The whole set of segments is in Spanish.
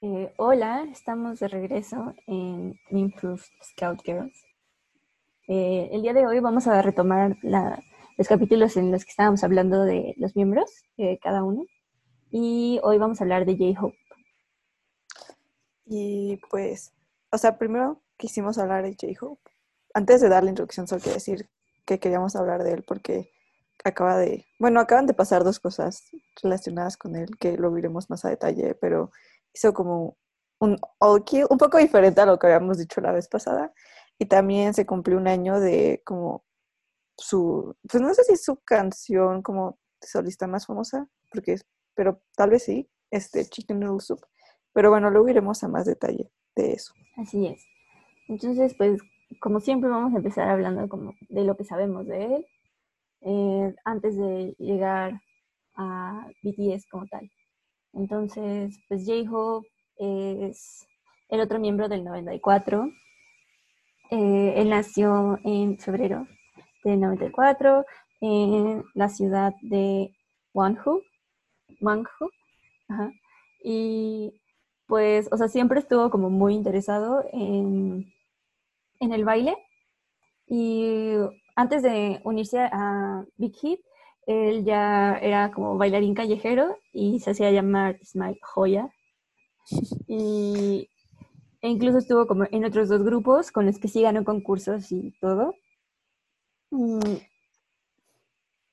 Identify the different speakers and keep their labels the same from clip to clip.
Speaker 1: Eh, hola, estamos de regreso en Improved Scout Girls. Eh, el día de hoy vamos a retomar los capítulos en los que estábamos hablando de los miembros, de cada uno, y hoy vamos a hablar de J-Hope.
Speaker 2: Y pues, o sea, primero quisimos hablar de J-Hope. Antes de dar la introducción, solo quiero decir que queríamos hablar de él porque acaba de, bueno, acaban de pasar dos cosas relacionadas con él que lo veremos más a detalle, pero hizo como un all kill, un poco diferente a lo que habíamos dicho la vez pasada. Y también se cumplió un año de como su, pues no sé si su canción como solista más famosa, porque pero tal vez sí, este Chicken Noodle Soup. Pero bueno, luego iremos a más detalle de eso.
Speaker 1: Así es. Entonces, pues, como siempre, vamos a empezar hablando como de lo que sabemos de él, eh, antes de llegar a BTS como tal. Entonces, pues J-Hope es el otro miembro del 94. Eh, él nació en febrero del 94 en la ciudad de Wanhu. Wanhu. Y pues, o sea, siempre estuvo como muy interesado en, en el baile. Y antes de unirse a Big Hit, él ya era como bailarín callejero y se hacía llamar Smile Joya. Y e incluso estuvo como en otros dos grupos con los que sí ganó concursos y todo.
Speaker 2: Mm.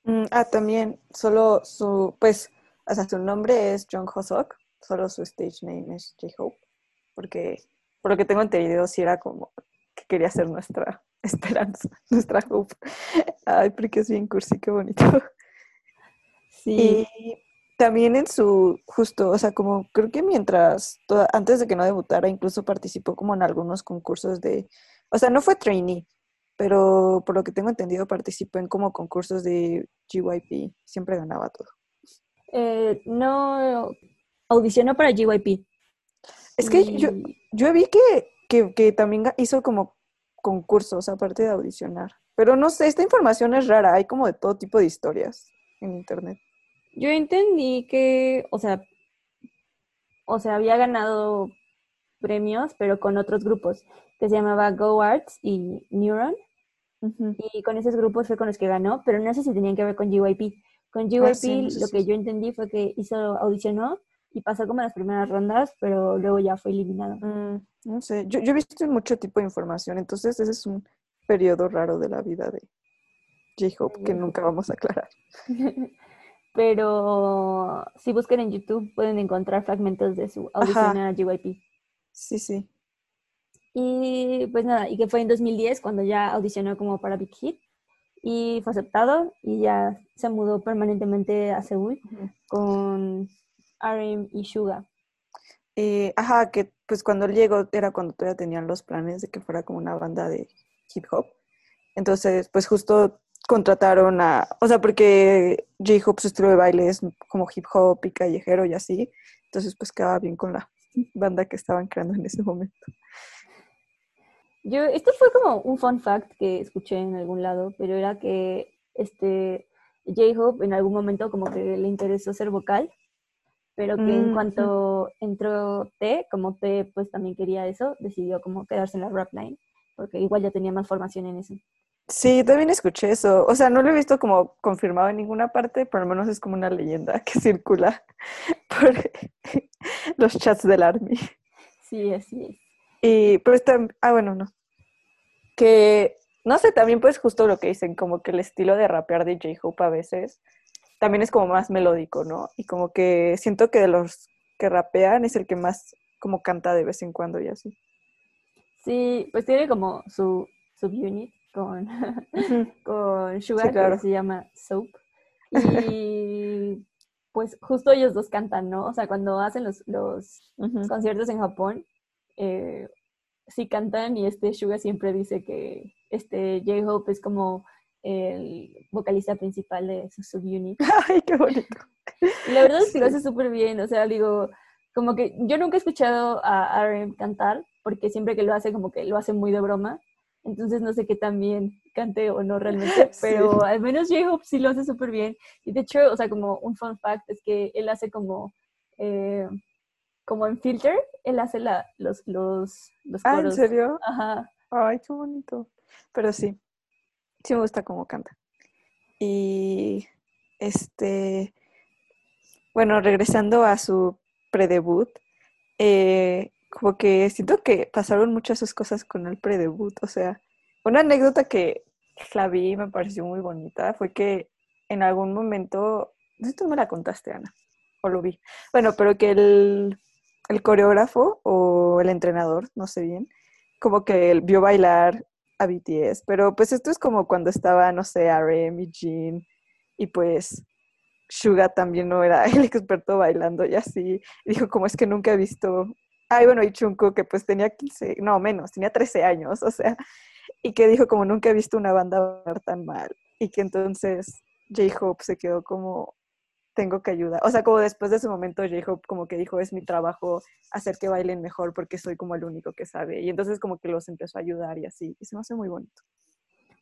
Speaker 2: Mm, ah, también, solo su, pues, o sea, su nombre es John Hosok, solo su stage name es J-Hope, porque por lo que tengo entendido, sí era como que quería ser nuestra esperanza, nuestra hope. Ay, porque es bien cursi, qué bonito. Sí. Y también en su, justo, o sea, como creo que mientras, antes de que no debutara, incluso participó como en algunos concursos de, o sea, no fue trainee, pero por lo que tengo entendido participó en como concursos de GYP, siempre ganaba todo.
Speaker 1: Eh, no, audicionó para GYP.
Speaker 2: Es que yo, yo vi que, que, que también hizo como concursos aparte de audicionar, pero no sé, esta información es rara, hay como de todo tipo de historias en internet.
Speaker 1: Yo entendí que, o sea, o sea, había ganado premios, pero con otros grupos, que se llamaba Go Arts y Neuron. Y con esos grupos fue con los que ganó, pero no sé si tenían que ver con GYP. Con GYP ah, lo que yo entendí fue que hizo, audicionó y pasó como en las primeras rondas, pero luego ya fue eliminado.
Speaker 2: Mm, no sé, yo, yo he visto mucho tipo de información, entonces ese es un periodo raro de la vida de J-Hope que nunca vamos a aclarar.
Speaker 1: pero si buscan en YouTube pueden encontrar fragmentos de su audición a GYP.
Speaker 2: Sí, sí.
Speaker 1: Y pues nada, y que fue en 2010 cuando ya audicionó como para Big Hit y fue aceptado y ya se mudó permanentemente a Seúl con RM y Suga.
Speaker 2: Eh, ajá, que pues cuando él llegó era cuando todavía tenían los planes de que fuera como una banda de hip hop. Entonces, pues justo contrataron a, o sea, porque J-Hope su estilo de baile es como hip hop y callejero y así, entonces pues quedaba bien con la banda que estaban creando en ese momento.
Speaker 1: Yo, esto fue como un fun fact que escuché en algún lado, pero era que este J-Hope en algún momento como que le interesó ser vocal, pero que en mm, cuanto entró T, como T pues también quería eso, decidió como quedarse en la rap line, porque igual ya tenía más formación en eso.
Speaker 2: Sí, también escuché eso. O sea, no lo he visto como confirmado en ninguna parte, pero al menos es como una leyenda que circula por los chats del Army.
Speaker 1: Sí, así es.
Speaker 2: Y, pero está, ah, bueno, no. Que, no sé, también pues justo lo que dicen, como que el estilo de rapear de J-Hope a veces también es como más melódico, ¿no? Y como que siento que de los que rapean es el que más como canta de vez en cuando y así.
Speaker 1: Sí, pues tiene como su subunit con, con Sugar, que se llama Soap. Y pues justo ellos dos cantan, ¿no? O sea, cuando hacen los, los conciertos en Japón, eh, sí cantan y este Suga siempre dice que este J-Hope es como el vocalista principal de su subunit.
Speaker 2: ¡Ay, qué bonito!
Speaker 1: Y la verdad es que lo hace súper bien, o sea, digo, como que yo nunca he escuchado a RM cantar, porque siempre que lo hace, como que lo hace muy de broma, entonces no sé qué tan bien cante o no realmente, pero al menos J-Hope sí lo hace súper bien. Y de hecho, o sea, como un fun fact es que él hace como, eh, como en Filter, él hace la, los, los, los
Speaker 2: Ah, ¿en serio?
Speaker 1: Ajá.
Speaker 2: Ay, qué bonito. Pero sí, sí me gusta cómo canta. Y este, bueno, regresando a su predebut, eh, como que siento que pasaron muchas sus cosas con el predebut. O sea, una anécdota que la vi y me pareció muy bonita fue que en algún momento, no sé si tú me la contaste, Ana, o lo vi. Bueno, pero que el, el coreógrafo o el entrenador, no sé bien, como que vio bailar a BTS, pero pues esto es como cuando estaba, no sé, RM y Jin, y pues Suga también no era el experto bailando y así, dijo como es que nunca he visto, ay bueno, y Chunko que pues tenía 15, no menos, tenía 13 años, o sea, y que dijo como nunca he visto una banda tan mal, y que entonces J-Hope se quedó como tengo que ayudar. O sea, como después de ese momento, J-Hope como que dijo, es mi trabajo hacer que bailen mejor porque soy como el único que sabe. Y entonces como que los empezó a ayudar y así. Y se me hace muy bonito.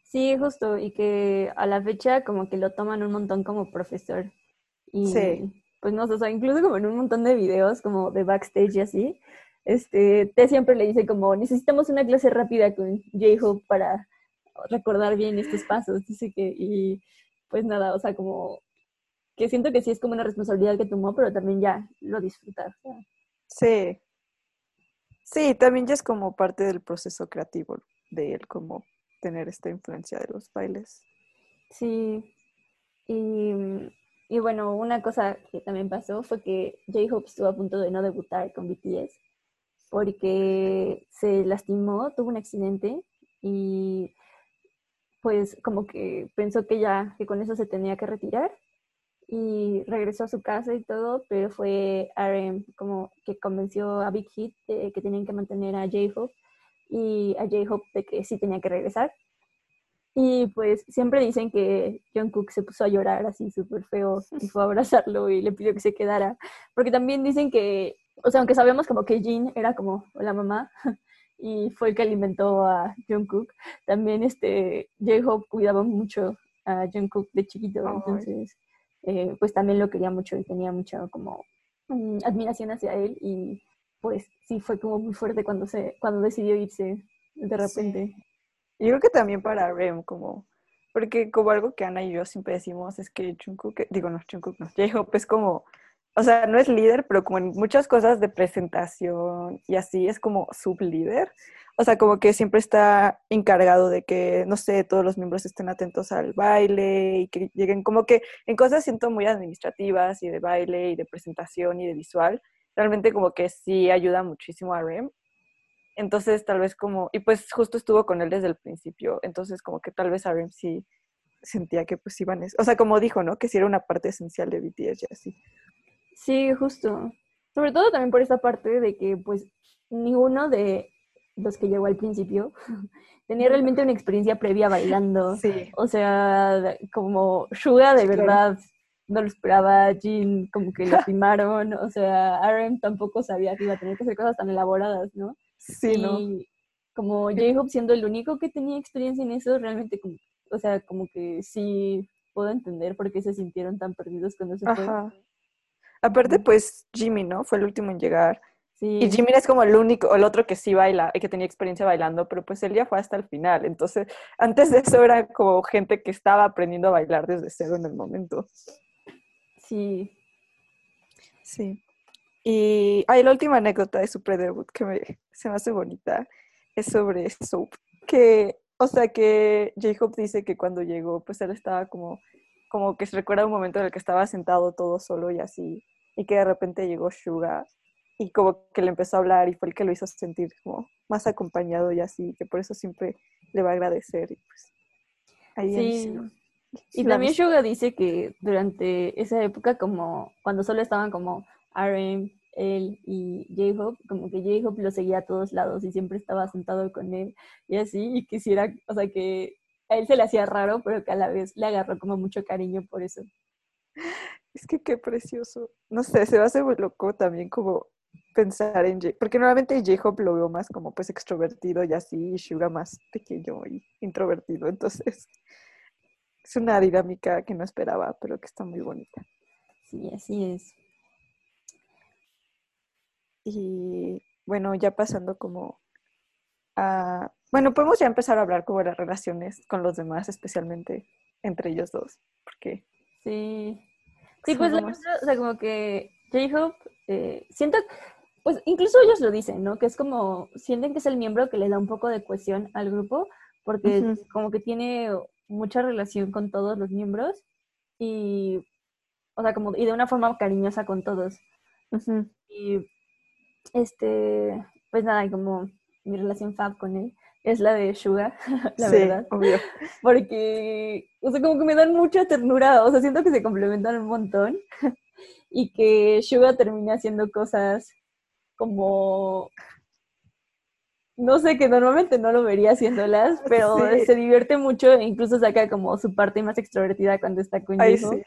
Speaker 1: Sí, justo, y que a la fecha como que lo toman un montón como profesor. Y
Speaker 2: Sí.
Speaker 1: Pues no sé, o sea, incluso como en un montón de videos como de backstage y así, este, T siempre le dice como, necesitamos una clase rápida con J-Hope para recordar bien estos pasos, dice que, y pues nada, o sea, como que siento que sí es como una responsabilidad que tomó, pero también ya lo disfruta. o sea.
Speaker 2: Sí. Sí, también ya es como parte del proceso creativo de él, como tener esta influencia de los bailes.
Speaker 1: Sí, y, y bueno, una cosa que también pasó fue que J-Hope estuvo a punto de no debutar con BTS porque se lastimó, tuvo un accidente y pues como que pensó que ya, que con eso se tenía que retirar y regresó a su casa y todo, pero fue RM como que convenció a Big Hit de que tenían que mantener a J-Hope y a J-Hope de que sí tenía que regresar. Y pues siempre dicen que Jungkook se puso a llorar así súper feo y fue a abrazarlo y le pidió que se quedara. Porque también dicen que, o sea, aunque sabemos como que Jin era como la mamá y fue el que alimentó a Jungkook, también este J-Hope cuidaba mucho a Jungkook de chiquito, entonces eh, pues también lo quería mucho y tenía mucha como mm, admiración hacia él y pues sí fue como muy fuerte cuando se cuando decidió irse de repente.
Speaker 2: Sí. Yo creo que también para Rem, como, porque como algo que Ana y yo siempre decimos es que Jungkook, digo no, Jungkook no, J-Hope es como, o sea, no es líder, pero como en muchas cosas de presentación y así es como sublíder. O sea, como que siempre está encargado de que, no sé, todos los miembros estén atentos al baile y que lleguen como que en cosas siento muy administrativas y de baile y de presentación y de visual. Realmente como que sí ayuda muchísimo a Rem. Entonces tal vez como, y pues justo estuvo con él desde el principio, entonces como que tal vez a Rem sí sentía que pues iban, o sea, como dijo, ¿no? Que sí era una parte esencial de BTS y así.
Speaker 1: Sí, justo. Sobre todo también por esta parte de que pues ninguno de los que llegó al principio tenía realmente una experiencia previa bailando.
Speaker 2: Sí.
Speaker 1: O sea, como Suga de
Speaker 2: Sí, claro.
Speaker 1: verdad no lo esperaba, Jin como que lo timaron, o sea, RM tampoco sabía que iba a tener que hacer cosas tan elaboradas, ¿no?
Speaker 2: Sí, ¿no?
Speaker 1: y como J-Hope siendo el único que tenía experiencia en eso, realmente como, o sea, como que sí puedo entender por qué se sintieron tan perdidos cuando se fue.
Speaker 2: Ajá. Aparte, pues Jimmy, ¿no? Fue el último en llegar.
Speaker 1: Sí.
Speaker 2: Y Jimmy es como el único, el otro que sí baila, y que tenía experiencia bailando, pero pues él ya fue hasta el final. Entonces, antes de eso era como gente que estaba aprendiendo a bailar desde cero en el momento.
Speaker 1: Sí,
Speaker 2: Sí. Y hay la última anécdota de su predebut que me, se me hace bonita, es sobre Soap, que, o sea, que J-Hope dice que cuando llegó, pues él estaba como, como que se recuerda un momento en el que estaba sentado todo solo y así, y que de repente llegó Suga y como que le empezó a hablar y fue el que lo hizo sentir como más acompañado y así, que por eso siempre le va a agradecer y pues ahí
Speaker 1: sí. Y también. Suga dice que durante esa época, como cuando solo estaban como RM, él y J-Hope, como que J-Hope lo seguía a todos lados y siempre estaba sentado con él y así, y quisiera, o sea, que a él se le hacía raro, pero que a la vez le agarró como mucho cariño por eso.
Speaker 2: Es que qué precioso. No sé, se me hace muy loco también como pensar en J, porque normalmente J-Hope lo veo más como pues extrovertido y así, y Suga más pequeño y introvertido, entonces es una dinámica que no esperaba, pero que está muy bonita.
Speaker 1: Sí, así es.
Speaker 2: Y bueno, ya pasando como a... Bueno, podemos ya empezar a hablar como de las relaciones con los demás, especialmente entre ellos dos, porque...
Speaker 1: Sí. Sí, pues la verdad, o sea, como que J-Hope, eh, siento, pues incluso ellos lo dicen, ¿no? Que es como, sienten que es el miembro que le da un poco de cohesión al grupo, porque como que tiene mucha relación con todos los miembros y, o sea, como, y de una forma cariñosa con todos. Y, este, pues nada, como mi relación fab con él es la de Suga, la verdad.
Speaker 2: Obvio.
Speaker 1: Porque, o sea, como que me dan mucha ternura, o sea, siento que se complementan un montón y que Suga termina haciendo cosas como no sé, que normalmente no lo vería haciéndolas, pero se divierte mucho e incluso saca como su parte más extrovertida cuando está con Ay, sí.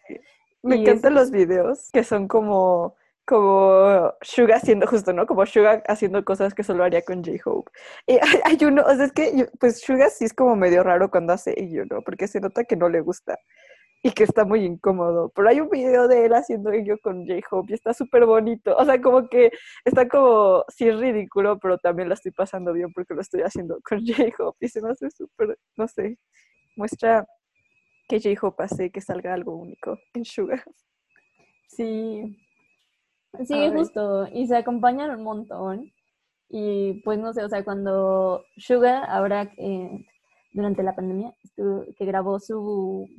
Speaker 2: Me encantan los videos que son como como Suga haciendo justo, ¿no? Como Suga haciendo cosas que solo haría con J-Hope. Y hay, uno, o sea, es que pues Suga sí es como medio raro cuando hace ello, ¿no? Porque se nota que no le gusta y que está muy incómodo. Pero hay un video de él haciendo ello con J-Hope y está súper bonito. O sea, como que está como, sí es ridículo, pero también la estoy pasando bien porque lo estoy haciendo con J-Hope y se me hace súper, no sé, muestra que J-Hope hace que salga algo único en Sugar.
Speaker 1: Sí, sí, justo. Y se acompañan un montón. Y pues no sé, o sea, cuando Suga, ahora durante la pandemia, que grabó su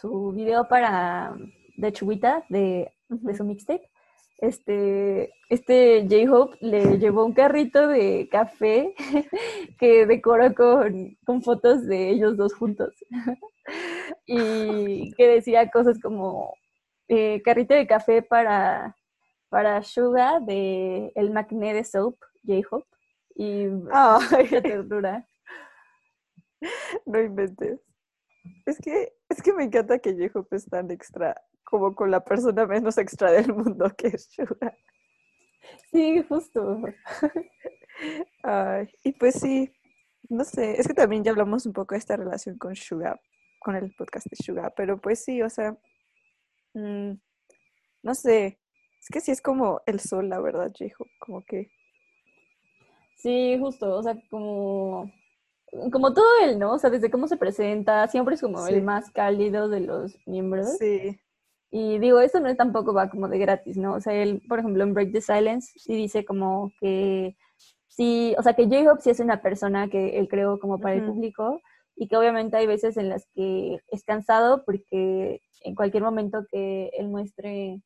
Speaker 1: su video para de Chubita de, su mixtape, este, este J-Hope le llevó un carrito de café que decoró con, con fotos de ellos dos juntos. y que decía cosas como eh, carrito de café para, para Suga de el Macne de Soap, J-Hope. Y oh. ternura.
Speaker 2: No inventes. Es que, es que me encanta que J-Hope es tan extra, como con la persona menos extra del mundo que es Suga.
Speaker 1: Sí, justo.
Speaker 2: Ay, y pues sí, no sé, es que también ya hablamos un poco de esta relación con Suga, con el podcast de Suga, pero pues sí, o sea, mm, no sé, es que sí es como el sol, la verdad, J-Hope, como que...
Speaker 1: Sí, justo, o sea, como como todo él, ¿no? O sea, desde cómo se presenta, siempre es como el más cálido de los miembros.
Speaker 2: Sí.
Speaker 1: Y digo, eso no es tampoco va como de gratis, ¿no? O sea, él, por ejemplo, en Break the Silence, sí dice como que sí, o sea, que J-Hope sí es una persona que él creó como para el público y que obviamente hay veces en las que es cansado porque en cualquier momento que él muestre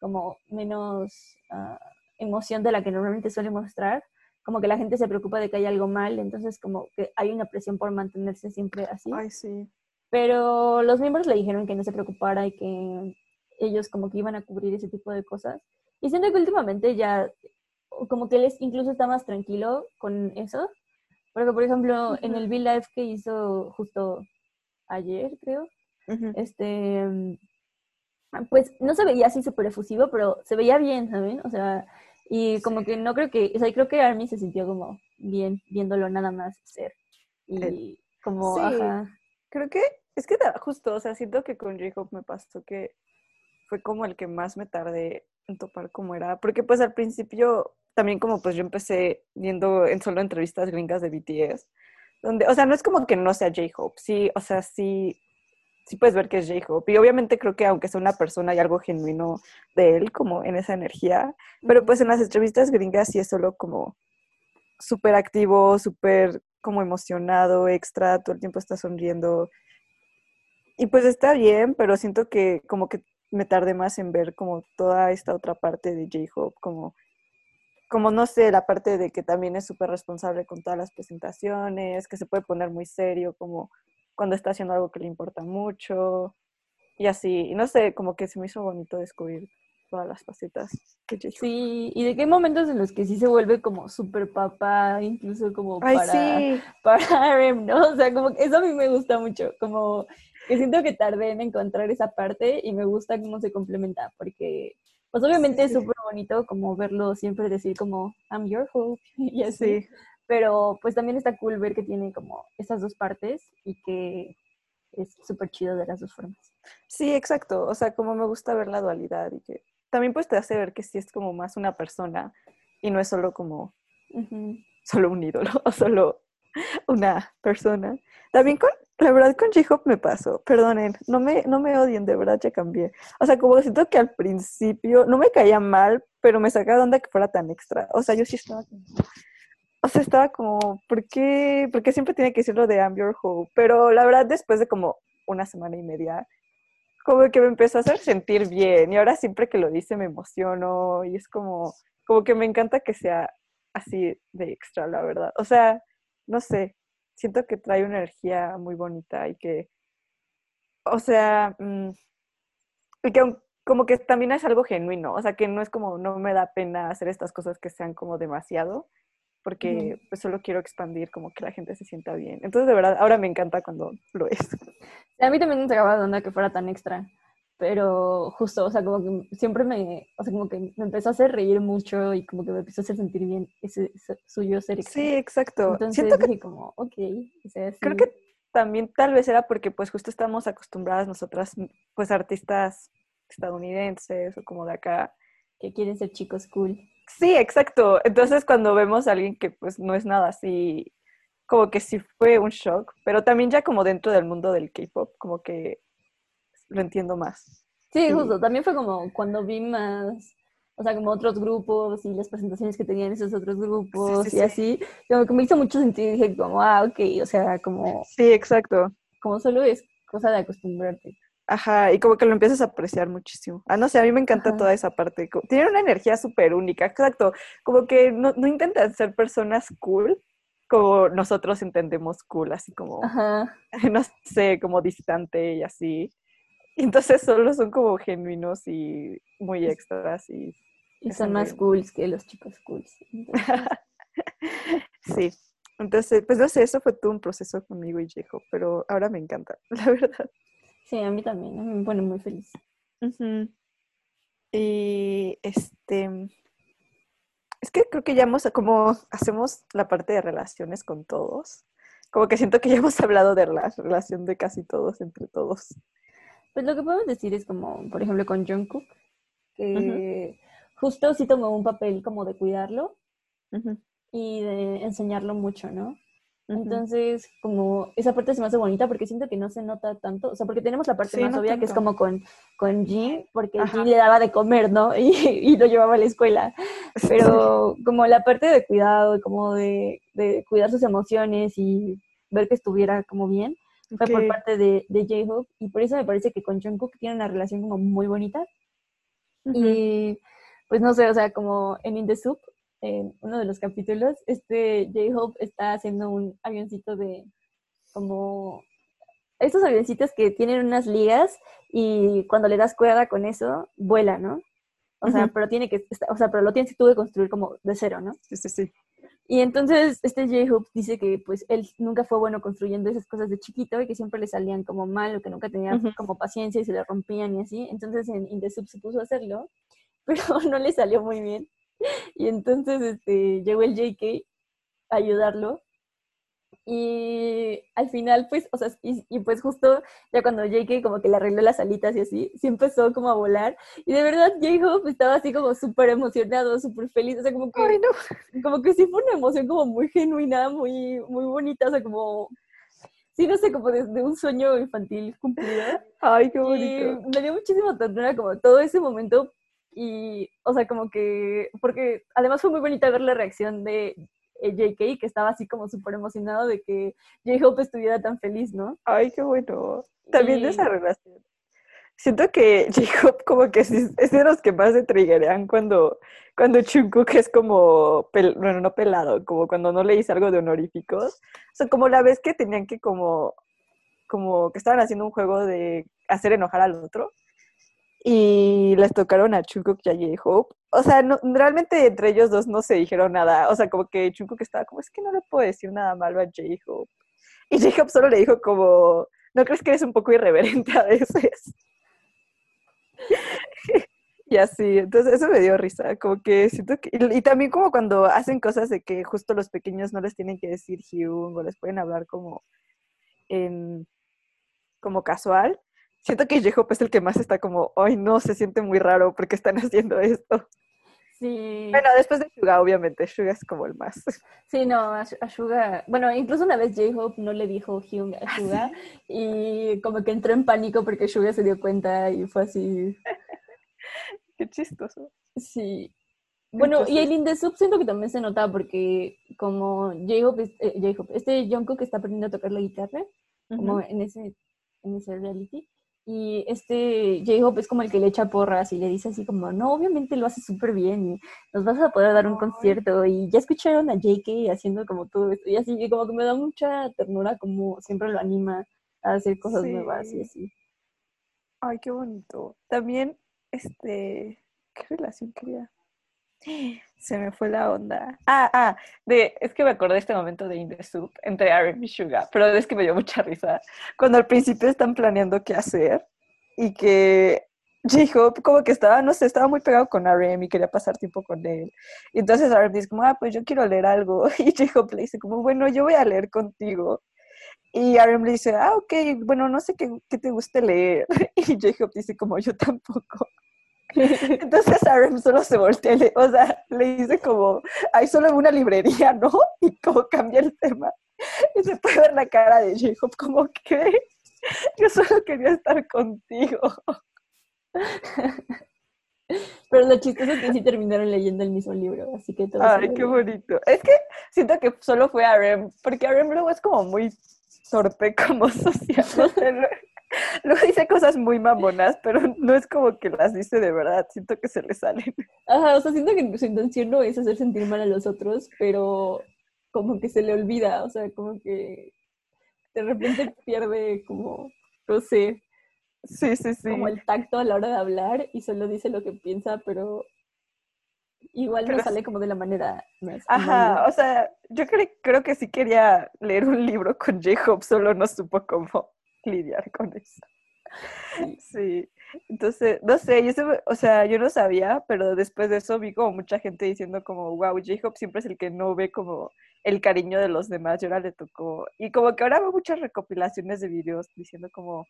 Speaker 1: como menos ah, emoción de la que normalmente suele mostrar, como que la gente se preocupa de que hay algo mal, entonces como que hay una presión por mantenerse siempre así.
Speaker 2: Ay, sí.
Speaker 1: Pero los miembros le dijeron que no se preocupara y que ellos como que iban a cubrir ese tipo de cosas. Y siento que últimamente ya como que él incluso está más tranquilo con eso. Porque, por ejemplo, en el V-Live que hizo justo ayer, creo, este, pues no se veía así súper efusivo, pero se veía bien, ¿saben? O sea, y como que no creo que, o sea, creo que Army se sintió como bien viéndolo nada más ser. Y como, sí,
Speaker 2: creo que, es que justo, o sea, siento que con J-Hope me pasó que fue como el que más me tardé en topar cómo era, porque pues al principio también como pues yo empecé viendo en solo entrevistas gringas de BTS, donde, o sea, no es como que no sea J-Hope, sí, o sea, sí sí puedes ver que es J-Hope. Y obviamente creo que aunque sea una persona hay algo genuino de él, como en esa energía. Pero pues en las entrevistas gringas sí es solo como súper activo, súper como emocionado, extra, todo el tiempo está sonriendo. Y pues está bien, pero siento que como que me tardé más en ver como toda esta otra parte de J-Hope, como, como no sé, la parte de que también es súper responsable con todas las presentaciones, que se puede poner muy serio, como cuando está haciendo algo que le importa mucho y así. Y no sé, como que se me hizo bonito descubrir todas las facetas que
Speaker 1: Sí, y de qué momentos en los que sí se vuelve como súper papá, incluso como para,
Speaker 2: sí.
Speaker 1: para ¿no? O sea, como que eso a mí me gusta mucho, como que siento que tardé en encontrar esa parte y me gusta cómo se complementa, porque pues obviamente es súper bonito como verlo siempre decir como, I'm your hope, y así pero pues también está cool ver que tiene como esas dos partes y que es súper chido de las dos formas.
Speaker 2: Sí, exacto, o sea, como me gusta ver la dualidad y que también pues te hace ver que sí es como más una persona y no es solo como solo un ídolo o solo una persona. También con, la verdad con J-Hope me pasó, perdonen, no me, no me odien, de verdad ya cambié. O sea, como siento que al principio no me caía mal, pero me sacaba de onda que fuera tan extra. O sea, yo sí estaba como, o sea, estaba como, ¿por qué, por qué siempre tiene que decir lo de I'm your? Pero la verdad después de como una semana y media, como que me empezó a hacer sentir bien y ahora siempre que lo dice me emociono y es como, como que me encanta que sea así de extra, la verdad. O sea, no sé, siento que trae una energía muy bonita y que, o sea, mm, y que como que también es algo genuino, o sea, que no es como, no me da pena hacer estas cosas que sean como demasiado, porque pues solo quiero expandir como que la gente se sienta bien. Entonces, de verdad, ahora me encanta cuando lo es.
Speaker 1: A mí también me sacaba de onda que fuera tan extra, pero justo, o sea, como que siempre me, o sea, como que me empezó a hacer reír mucho y como que me empezó a hacer sentir bien ese, suyo ser extra.
Speaker 2: Sí, exacto.
Speaker 1: Entonces
Speaker 2: Siento que
Speaker 1: dije como, ok, o sea,
Speaker 2: creo
Speaker 1: sí.
Speaker 2: que también tal vez era porque pues justo estamos acostumbradas nosotras, pues artistas estadounidenses o como de acá.
Speaker 1: que quieren ser chicos cool.
Speaker 2: Sí, exacto. Entonces cuando vemos a alguien que pues no es nada así, como que sí fue un shock, pero también ya como dentro del mundo del K-pop, como que lo entiendo más.
Speaker 1: Sí, justo, también fue como cuando vi más, o sea, como otros grupos y las presentaciones que tenían esos otros grupos
Speaker 2: sí,
Speaker 1: y
Speaker 2: sí.
Speaker 1: así, como que me hizo mucho sentido y dije como, ah, ok, o sea, como,
Speaker 2: Sí, exacto.
Speaker 1: como solo es cosa de acostumbrarte.
Speaker 2: Ajá, y como que lo empiezas a apreciar muchísimo. Ah, no sé, a mí me encanta
Speaker 1: Ajá.
Speaker 2: toda esa parte. Tienen una energía súper única, exacto. Como que no, no intentan ser personas cool como nosotros entendemos cool, así como,
Speaker 1: Ajá,
Speaker 2: no sé, como distante y así. Entonces solo son como genuinos y muy extras y
Speaker 1: son más cools que los chicos cools. Entonces,
Speaker 2: sí. Entonces, pues no sé, eso fue todo un proceso conmigo y Jejo, pero ahora me encanta, la verdad.
Speaker 1: Sí, a mí también, a mí me pone muy feliz.
Speaker 2: Ujú. Y este, es que creo que ya hemos, como hacemos la parte de relaciones con todos, como que siento que ya hemos hablado de la relación de casi todos entre todos.
Speaker 1: Pues lo que podemos decir es como, por ejemplo, con Jungkook, que justo sí tomó un papel como de cuidarlo y de enseñarlo mucho, ¿no? Entonces, como esa parte se me hace bonita porque siento que no se nota tanto, o sea, porque tenemos la parte
Speaker 2: Sí,
Speaker 1: más
Speaker 2: no
Speaker 1: obvia que es como con, con Jin, porque
Speaker 2: Ajá.
Speaker 1: Jin le daba de comer, ¿no? Y, y lo llevaba a la escuela. Pero como la parte de cuidado como de, de cuidar sus emociones y ver que estuviera como bien, fue por parte de, de J-Hope. Y por eso me parece que con Jungkook tiene una relación como muy bonita. Y pues no sé, o sea, como en In the Soup, en uno de los capítulos, este J-Hope está haciendo un avioncito de como estos avioncitos que tienen unas ligas y cuando le das cuerda con eso, vuela, ¿no? O sea, pero tiene que, o sea, pero lo tienes tú que construir como de cero, ¿no?
Speaker 2: Sí, sí, sí.
Speaker 1: Y entonces este J-Hope dice que pues él nunca fue bueno construyendo esas cosas de chiquito y que siempre le salían como mal o que nunca tenía como paciencia y se le rompían y así. Entonces en In The Soup se puso a hacerlo, pero no le salió muy bien. Y entonces este, llegó el JK a ayudarlo. Y al final, pues, o sea, y, y pues justo ya cuando JK como que le arregló las alitas y así, sí empezó como a volar. Y de verdad J-Hope estaba así como súper emocionado, súper feliz. O sea, como que
Speaker 2: Ay, no.
Speaker 1: como que sí fue una emoción como muy genuina, muy, muy bonita, o sea, como, sí, no sé, como de, de un sueño infantil cumplido.
Speaker 2: Ay, qué
Speaker 1: Y
Speaker 2: bonito.
Speaker 1: me dio muchísima ternura como todo ese momento y, o sea, como que, porque además fue muy bonita ver la reacción de eh, JK, que estaba así como súper emocionado de que J-Hope estuviera tan feliz, ¿no?
Speaker 2: Ay, qué bueno. También de
Speaker 1: Y-
Speaker 2: esa relación. Siento que J-Hope como que es de los que más se triggerean cuando, cuando Jungkook es como, pel- bueno, no pelado, como cuando no le dice algo de honoríficos. O sea, como la vez que tenían que como, como que estaban haciendo un juego de hacer enojar al otro y les tocaron a Jungkook y a J-Hope. O sea, no, realmente entre ellos dos no se dijeron nada. O sea, como que Jungkook estaba como, es que no le puedo decir nada malo a J-Hope. Y J-Hope solo le dijo como, ¿no crees que eres un poco irreverente a veces? y así, entonces eso me dio risa, como que siento que, y, también como cuando hacen cosas de que justo los pequeños no les tienen que decir Hyun o les pueden hablar como en, como casual, siento que J-Hope es el que más está como, ay no, se siente muy raro porque están haciendo esto.
Speaker 1: Sí.
Speaker 2: Bueno, después de Suga, obviamente, Suga es como el más.
Speaker 1: Sí, no, a, a Suga, bueno, incluso una vez J-Hope no le dijo Hyung a Suga y como que entró en pánico porque Suga se dio cuenta y fue así.
Speaker 2: Qué chistoso.
Speaker 1: Sí. Bueno, y el Indesub siento que también se nota porque como J-Hope, eh, este Jungkook está aprendiendo a tocar la guitarra, como en ese, en ese reality. Y este J-Hope es como el que le echa porras y le dice así como, no, obviamente lo hace súper bien y nos vas a poder dar un concierto. Y ya escucharon a JK haciendo como todo esto y así, y como que me da mucha ternura como siempre lo anima a hacer cosas nuevas y
Speaker 2: Sí.
Speaker 1: así.
Speaker 2: Ay, qué bonito. También, este, ¿qué relación quería? Se me fue la onda. Ah, ah, de, es que me acordé de este momento de In the entre RM y Suga, pero es que me dio mucha risa. Cuando al principio están planeando qué hacer y que J-Hope como que estaba, no sé, estaba muy pegado con RM y quería pasar tiempo con él. Y entonces RM dice como, ah, pues yo quiero leer algo. Y J-Hope le dice como, bueno, yo voy a leer contigo. Y RM le dice, ah, ok, bueno, no sé qué, qué te guste leer. Y J-Hope dice como, yo tampoco. Entonces RM solo se voltea, le- o sea, le dice como, hay solo una librería, ¿no? Y como cambia el tema. Y se puede ver la cara de J-Hope como que yo solo quería estar contigo.
Speaker 1: Pero lo chistoso es que sí terminaron leyendo el mismo libro, así que todo
Speaker 2: Ay, qué bonito. Es que siento que solo fue RM, porque RM luego es como muy torpe como social. Luego dice cosas muy mamonas, pero no es como que las dice de verdad. Siento que se le salen.
Speaker 1: Ajá, o sea, siento que su intención no es hacer sentir mal a los otros, pero como que se le olvida, o sea, como que de repente pierde como, no sé,
Speaker 2: Sí, sí, sí.
Speaker 1: como el tacto a la hora de hablar y solo dice lo que piensa, pero igual no
Speaker 2: Pero
Speaker 1: sale como de la manera más
Speaker 2: Ajá, o sea, yo cre- creo que sí quería leer un libro con J-Hope, solo no supo cómo lidiar con eso. Sí, entonces, no sé, yo, o sea, yo no sabía, pero después de eso vi como mucha gente diciendo como, wow, J-Hope siempre es el que no ve como el cariño de los demás, y ahora le tocó, y como que ahora veo muchas recopilaciones de videos diciendo como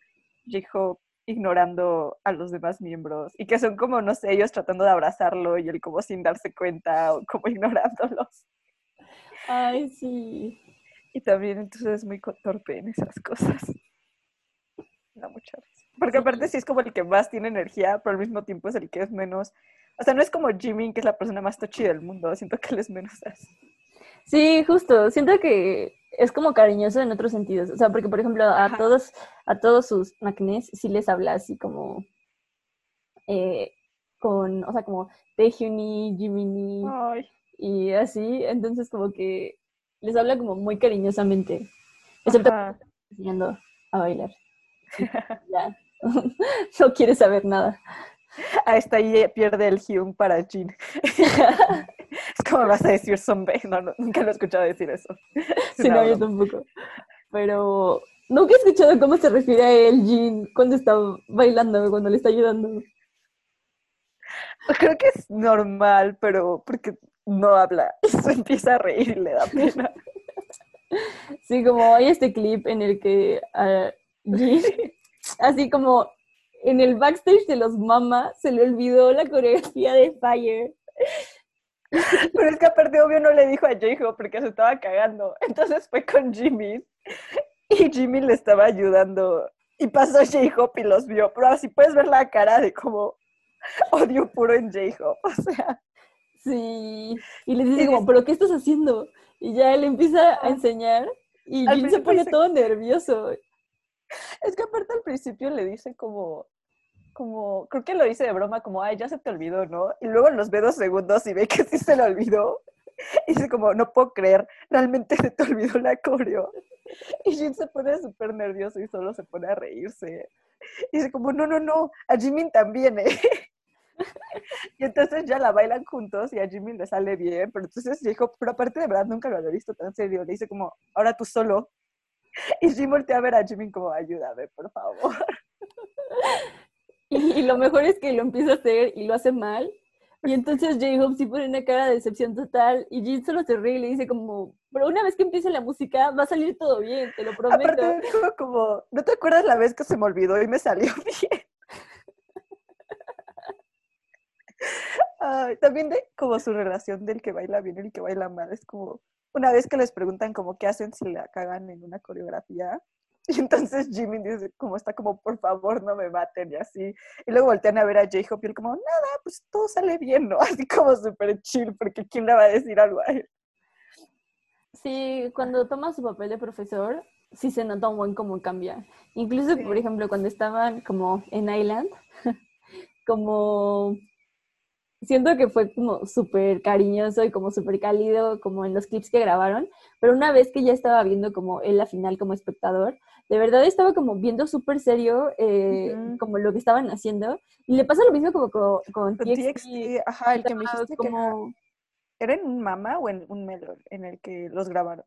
Speaker 2: J-Hope ignorando a los demás miembros, y que son como, no sé, ellos tratando de abrazarlo y él como sin darse cuenta, o como ignorándolos.
Speaker 1: Ay, sí.
Speaker 2: Y también entonces es muy torpe en esas cosas. Da mucha risa. Porque aparte sí es como el que más tiene energía, pero al mismo tiempo es el que es menos... O sea, no es como Jimmy, que es la persona más tochi del mundo. Siento que él es menos así.
Speaker 1: Sí, justo. Siento que es como cariñoso en otros sentidos. O sea, porque por ejemplo a
Speaker 2: Ajá.
Speaker 1: todos, a todos sus acnés sí les habla así como eh, con, o sea, como Taehyuni, Jiminy
Speaker 2: Ay,
Speaker 1: y así. Entonces como que les habla como muy cariñosamente. Excepto enseñando a bailar. Ya. no quiere saber nada.
Speaker 2: Hasta ahí pierde el Hyun para Jin. es como vas a decir zombie. No, no, nunca lo he escuchado decir eso. Es
Speaker 1: Sí, no, yo tampoco. Pero nunca he escuchado cómo se refiere a él, Jin, cuando está bailando, cuando le está ayudando.
Speaker 2: Creo que es normal, pero porque no habla. Se empieza a reír y le da pena.
Speaker 1: Sí, como hay este clip en el que a Jin, así como en el backstage de los Mama, se le olvidó la coreografía de Fire.
Speaker 2: Pero es que aparte obvio no le dijo a J-Hope porque se estaba cagando. Entonces fue con Jimmy y Jimmy le estaba ayudando y pasó J-Hope y los vio. Pero así puedes ver la cara de como odio puro en J-Hope. O sea,
Speaker 1: Sí, y le dice como, ¿pero qué estás haciendo? Y ya él empieza a enseñar y Jin se pone todo nervioso.
Speaker 2: Es que aparte al principio le dice como, como, creo que lo dice de broma, como, ay, ya se te olvidó, ¿no? Y luego los ve dos segundos y ve que sí se le olvidó. Y dice como, no puedo creer, realmente se te olvidó la coreo. Y Jin se pone súper nervioso y solo se pone a reírse. Y dice como, no, no, no, a Jimin también, ¿eh? Y entonces ya la bailan juntos y a Jimin le sale bien, pero entonces dijo, pero aparte de verdad nunca lo había visto tan serio. Le dice como, ahora tú solo. Y Jim voltea a ver a Jimin como, ayúdame, por favor.
Speaker 1: Y, y lo mejor es que lo empieza a hacer y lo hace mal, Y entonces J-Hope sí pone una cara de decepción total y Jin solo se ríe y le dice como, pero una vez que empiece la música va a salir todo bien, te lo prometo.
Speaker 2: Aparte dijo como, ¿no te acuerdas la vez que se me olvidó y me salió bien? Ay, también de como su relación del que baila bien y el que baila mal, es como una vez que les preguntan como qué hacen si la cagan en una coreografía, y entonces Jimmy dice, como está como, por favor, no me maten y así. Y luego voltean a ver a J-Hope y él como, nada, pues todo sale bien, ¿no? Así como súper chill, porque ¿quién le va a decir algo a él?
Speaker 1: Sí, cuando toma su papel de profesor, sí se nota un buen cómo cambia. Incluso,
Speaker 2: Sí.
Speaker 1: por ejemplo, cuando estaban como en Island, como siento que fue como súper cariñoso y como súper cálido, como en los clips que grabaron, pero una vez que ya estaba viendo como él la final como espectador, de verdad estaba como viendo súper serio eh,
Speaker 2: Ujú.
Speaker 1: como lo que estaban haciendo, y le pasa lo mismo como con, con
Speaker 2: Con
Speaker 1: TXT,
Speaker 2: TXT, ajá, el que me dijiste que era,
Speaker 1: como...
Speaker 2: ¿era en un mama o en un melon en el que los grabaron.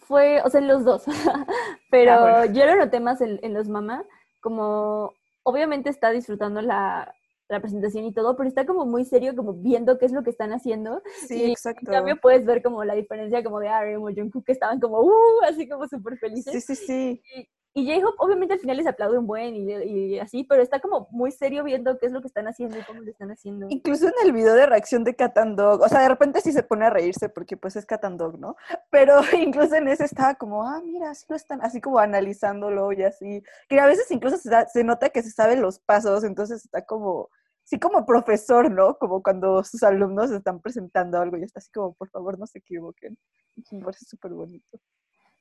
Speaker 1: Fue, o sea, en los dos, pero
Speaker 2: Ah, bueno.
Speaker 1: yo lo noté más en, en los mamá, como obviamente está disfrutando la, la presentación y todo, pero está como muy serio, como viendo qué es lo que están haciendo.
Speaker 2: Sí,
Speaker 1: Y
Speaker 2: exacto.
Speaker 1: En cambio puedes ver como la diferencia como de RM o Jungkook que estaban como, uh, así como súper felices.
Speaker 2: Sí, sí, sí.
Speaker 1: Y J-Hope obviamente al final les aplaude un buen y, y así, pero está como muy serio viendo qué es lo que están haciendo y cómo lo están haciendo.
Speaker 2: Incluso en el video de reacción de Cat and Dog, o sea, de repente sí se pone a reírse porque pues es Cat and Dog, ¿no? Pero incluso en ese estaba como, ah, mira, así lo están, así como analizándolo y así. Que a veces incluso se nota que se saben los pasos, entonces está como, sí como profesor, ¿no? Como cuando sus alumnos están presentando algo y está así como, por favor, no se equivoquen. Me parece súper bonito.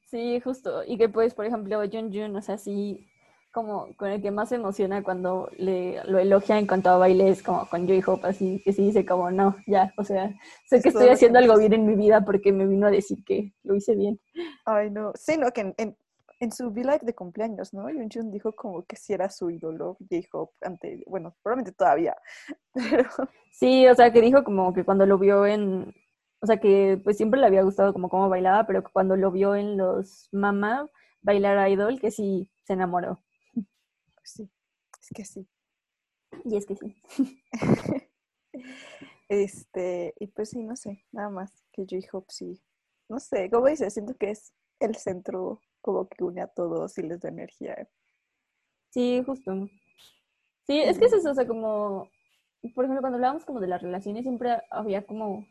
Speaker 1: Sí, justo. Y que pues, por ejemplo, Jun Jun, o sea, sí, como con el que más se emociona cuando le lo elogia en cuanto a baile es como con J-Hope, así que sí dice como, no, ya, o sea, sé que estoy haciendo algo bien en mi vida porque me vino a decir que lo hice bien.
Speaker 2: Ay, no. Sí, no, que en, en, en su V-Live de cumpleaños, ¿no? Yun Jun dijo como que sí era su ídolo, J-Hope, ante, bueno, probablemente todavía, pero
Speaker 1: Sí, o sea, que dijo como que cuando lo vio en, o sea, que pues siempre le había gustado como cómo bailaba, pero cuando lo vio en los Mama bailar idol, que sí se enamoró.
Speaker 2: pues sí, es que sí.
Speaker 1: Y es que sí.
Speaker 2: Este, y pues sí, no sé, nada más que J-Hope sí. No sé, como dices, siento que es el centro como que une a todos y les da energía.
Speaker 1: Sí, justo. Sí, es que es eso, o sea, como, por ejemplo, cuando hablábamos como de las relaciones, siempre había como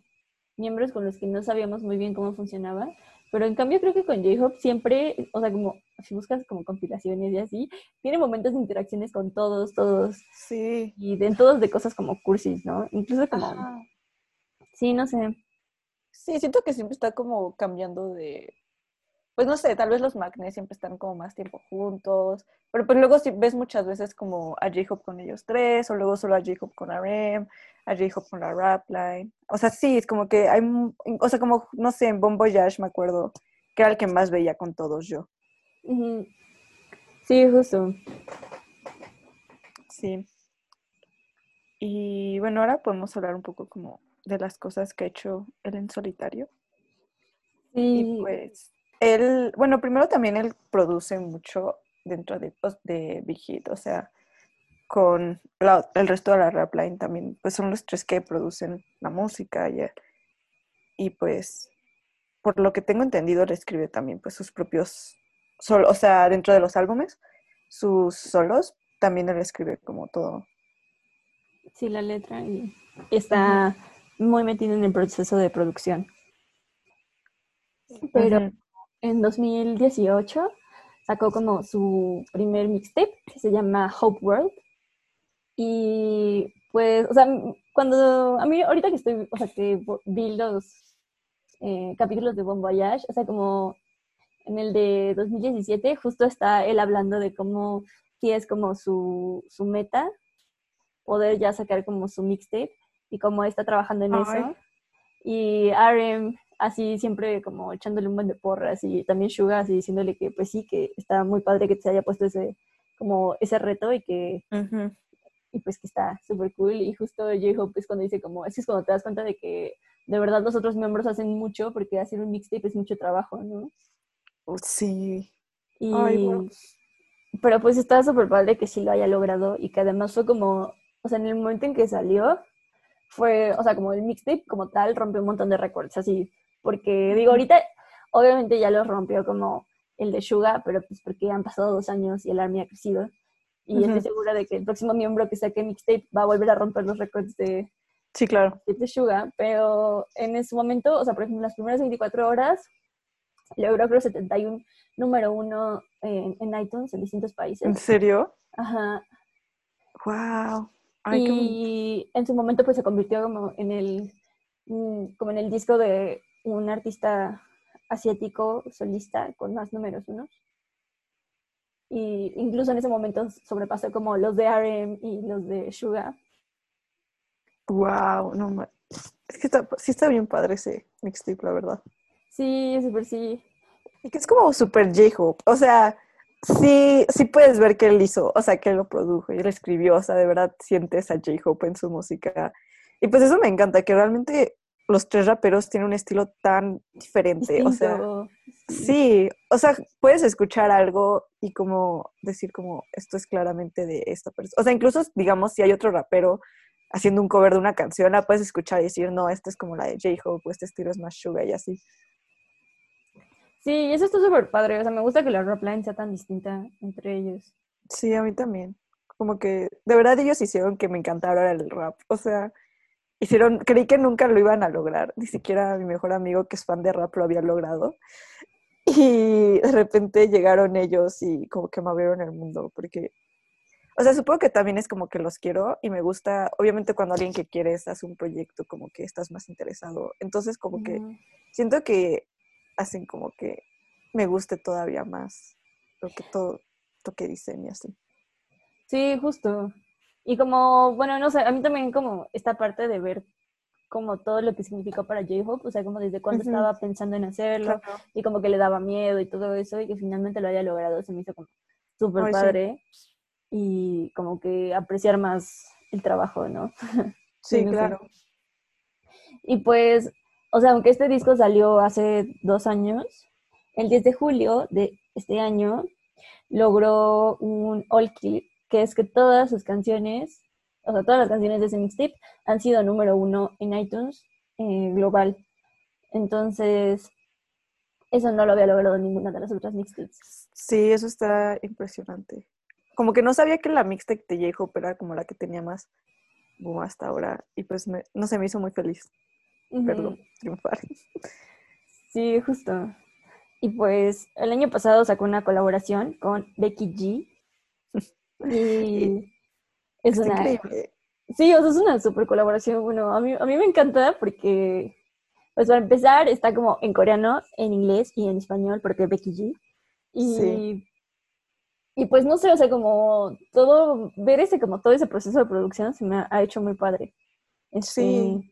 Speaker 1: miembros con los que no sabíamos muy bien cómo funcionaba, pero en cambio creo que con J-Hope siempre, o sea, como si buscas como compilaciones y así, tiene momentos de interacciones con todos, todos,
Speaker 2: Sí.
Speaker 1: y de todos de cosas como cursis, ¿no? Incluso como,
Speaker 2: Ajá.
Speaker 1: sí, no sé,
Speaker 2: Sí, siento que siempre está como cambiando de, pues no sé, tal vez los Magnes siempre están como más tiempo juntos, pero pues luego sí ves muchas veces como a J-Hope con ellos tres, o luego solo a J-Hope con RM, a J-Hope con la rap line. O sea, sí, es como que hay, o sea, como, no sé, en Bon Voyage me acuerdo que era el que más veía con todos yo.
Speaker 1: Sí, justo.
Speaker 2: Sí. Y bueno, ahora podemos hablar un poco como de las cosas que ha hecho él en solitario. Y
Speaker 1: Sí,
Speaker 2: pues él, bueno, primero también él produce mucho dentro de, pues, de Big Hit, o sea, con la- el resto de la rap line también, pues son los tres que producen la música y, y pues por lo que tengo entendido él escribe también pues sus propios solos, o sea, dentro de los álbumes, sus solos, también él escribe como todo.
Speaker 1: sí, la letra y está muy metido en el proceso de producción. Pero. En 2018 sacó como su primer mixtape que se llama Hope World. Y pues, o sea, cuando a mí ahorita que estoy, o sea, que vi los eh, capítulos de Bon Voyage, o sea, como en el de 2017, justo está él hablando de cómo sí es como su, su meta poder ya sacar como su mixtape y cómo está trabajando en
Speaker 2: Ay.
Speaker 1: eso. Y RM así siempre como echándole un buen de porras y también Suga así diciéndole que pues sí, que está muy padre que se haya puesto ese como ese reto y que y pues que está súper cool y justo J-Hope es cuando dice como, así es cuando te das cuenta de que de verdad los otros miembros hacen mucho porque hacer un mixtape es mucho trabajo, ¿no?
Speaker 2: Sí.
Speaker 1: Y,
Speaker 2: Ay, wow.
Speaker 1: pero pues está súper padre que sí lo haya logrado y que además fue como, o sea, en el momento en que salió, fue, o sea, como el mixtape como tal rompió un montón de récords, así, porque digo, ahorita obviamente ya los rompió como el de Suga, pero pues porque han pasado dos años y el Army ha crecido. Y estoy segura de que el próximo miembro que saque mixtape va a volver a romper los récords de,
Speaker 2: sí, claro.
Speaker 1: de Suga, pero en ese momento, o sea, por ejemplo, en las primeras 24 horas, logró creo 71 número uno en, en iTunes en distintos países.
Speaker 2: ¿En serio?
Speaker 1: Ajá.
Speaker 2: Wow.
Speaker 1: y en su momento pues se convirtió como en el mm, como en el disco de un artista asiático solista con más números uno. Y incluso en ese momento sobrepasó como los de RM y los de Suga.
Speaker 2: Wow, no Es que está, sí está bien padre ese mixtape, la verdad.
Speaker 1: Sí, súper sí.
Speaker 2: Y que es como súper J-Hope. O sea, sí, sí puedes ver que él hizo, o sea, que él lo produjo y él escribió. O sea, de verdad sientes a J-Hope en su música. Y pues eso me encanta, que realmente los tres raperos tienen un estilo tan diferente. O sea, sí, o sea, puedes escuchar algo y como decir como esto es claramente de esta persona. O sea, incluso digamos si hay otro rapero haciendo un cover de una canción, la puedes escuchar y decir, no, esta es como la de J-Hope este estilo es más Sugar y así.
Speaker 1: Sí, eso está súper padre. O sea, me gusta que la rap line sea tan distinta entre ellos.
Speaker 2: Sí, a mí también. Como que de verdad ellos hicieron que me encantara el rap. O sea, hicieron, creí que nunca lo iban a lograr. Ni siquiera mi mejor amigo que es fan de rap lo había logrado. Y de repente llegaron ellos y como que me abrieron el mundo. Porque, o sea, supongo que también es como que los quiero y me gusta, obviamente cuando alguien que quieres hace un proyecto como que estás más interesado. Entonces como que siento que hacen como que me guste todavía más lo que todo lo que dicen y así.
Speaker 1: Sí, justo. Y como, bueno, no sé, a mí también como esta parte de ver como todo lo que significó para J-Hope, o sea, como desde cuando estaba pensando en hacerlo y como que le daba miedo y todo eso y que finalmente lo haya logrado, se me hizo como súper padre y como que apreciar más el trabajo, ¿no?
Speaker 2: Sí, claro.
Speaker 1: Y pues o sea, aunque este disco salió hace dos años, el 10 de julio de este año logró un all clip, que es que todas sus canciones, o sea, todas las canciones de ese mixtape han sido número uno en iTunes eh, global. Entonces, eso no lo había logrado ninguna de las otras mixtapes.
Speaker 2: Sí, eso está impresionante. Como que no sabía que la mixtape de J-Hope era como la que tenía más boom hasta ahora. Y pues no se me hizo muy feliz perdón, triunfar.
Speaker 1: Sí, justo. Y pues el año pasado sacó una colaboración con Becky G. Y es una... Increíble. Sí, o sea, es una super colaboración. Bueno, a mí, a mí me encanta porque, pues para empezar, está como en coreano, en inglés y en español, porque Becky G. Y, y pues no sé, o sea, como todo, ver ese, como todo ese proceso de producción se me ha, hecho muy padre.
Speaker 2: sí.
Speaker 1: Este,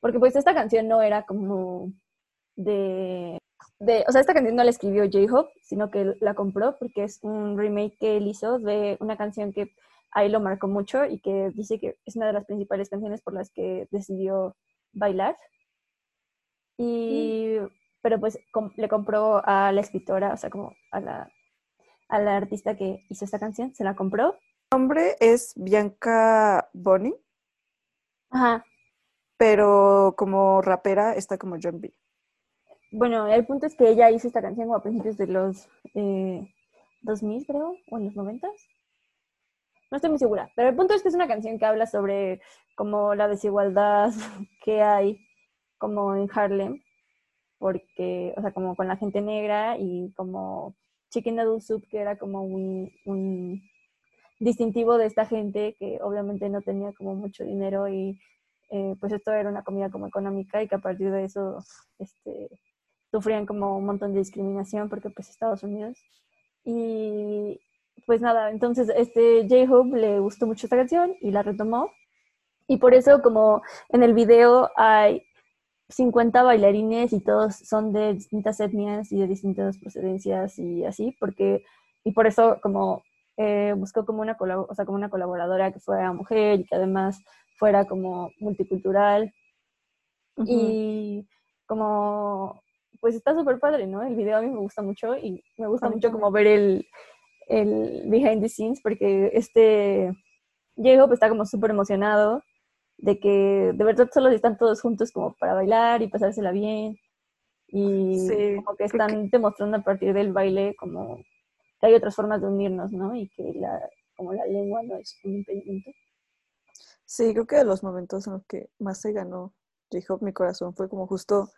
Speaker 1: porque pues esta canción no era como de, de o sea, esta canción no la escribió J-Hope, sino que la compró porque es un remake que él hizo de una canción que ahí lo marcó mucho y que dice que es una de las principales canciones por las que decidió bailar. Y, pero pues le compró a la escritora, o sea, como a la, a la artista que hizo esta canción, se la compró.
Speaker 2: ¿El nombre es Bianca Bonnie?
Speaker 1: Ajá,
Speaker 2: pero como rapera está como John B.
Speaker 1: Bueno, el punto es que ella hizo esta canción a principios de los eh, 2000, creo, o en los 90. No estoy muy segura, pero el punto es que es una canción que habla sobre como la desigualdad que hay como en Harlem, porque, o sea, como con la gente negra y como Chicken Noodle Soup, que era como un, un distintivo de esta gente que obviamente no tenía como mucho dinero y eh, pues esto era una comida como económica y que a partir de eso este, sufrían como un montón de discriminación porque pues Estados Unidos. Y pues nada, entonces este J-Hope le gustó mucho esta canción y la retomó. Y por eso como en el video hay 50 bailarines y todos son de distintas etnias y de distintas procedencias y así, porque, y por eso como eh, buscó como una, o sea, como una colaboradora que fuera mujer y que además fuera como multicultural. Y como, pues está súper padre, ¿no? El video a mí me gusta mucho y me gusta mucho como ver el, el behind the scenes porque este Diego pues está como súper emocionado de que de verdad solo están todos juntos como para bailar y pasársela bien. Y como que están demostrando a partir del baile como que hay otras formas de unirnos, ¿no? Y que la, como la lengua no es un impedimento.
Speaker 2: Sí, creo que de los momentos en los que más se ganó J-Hope mi corazón fue como justo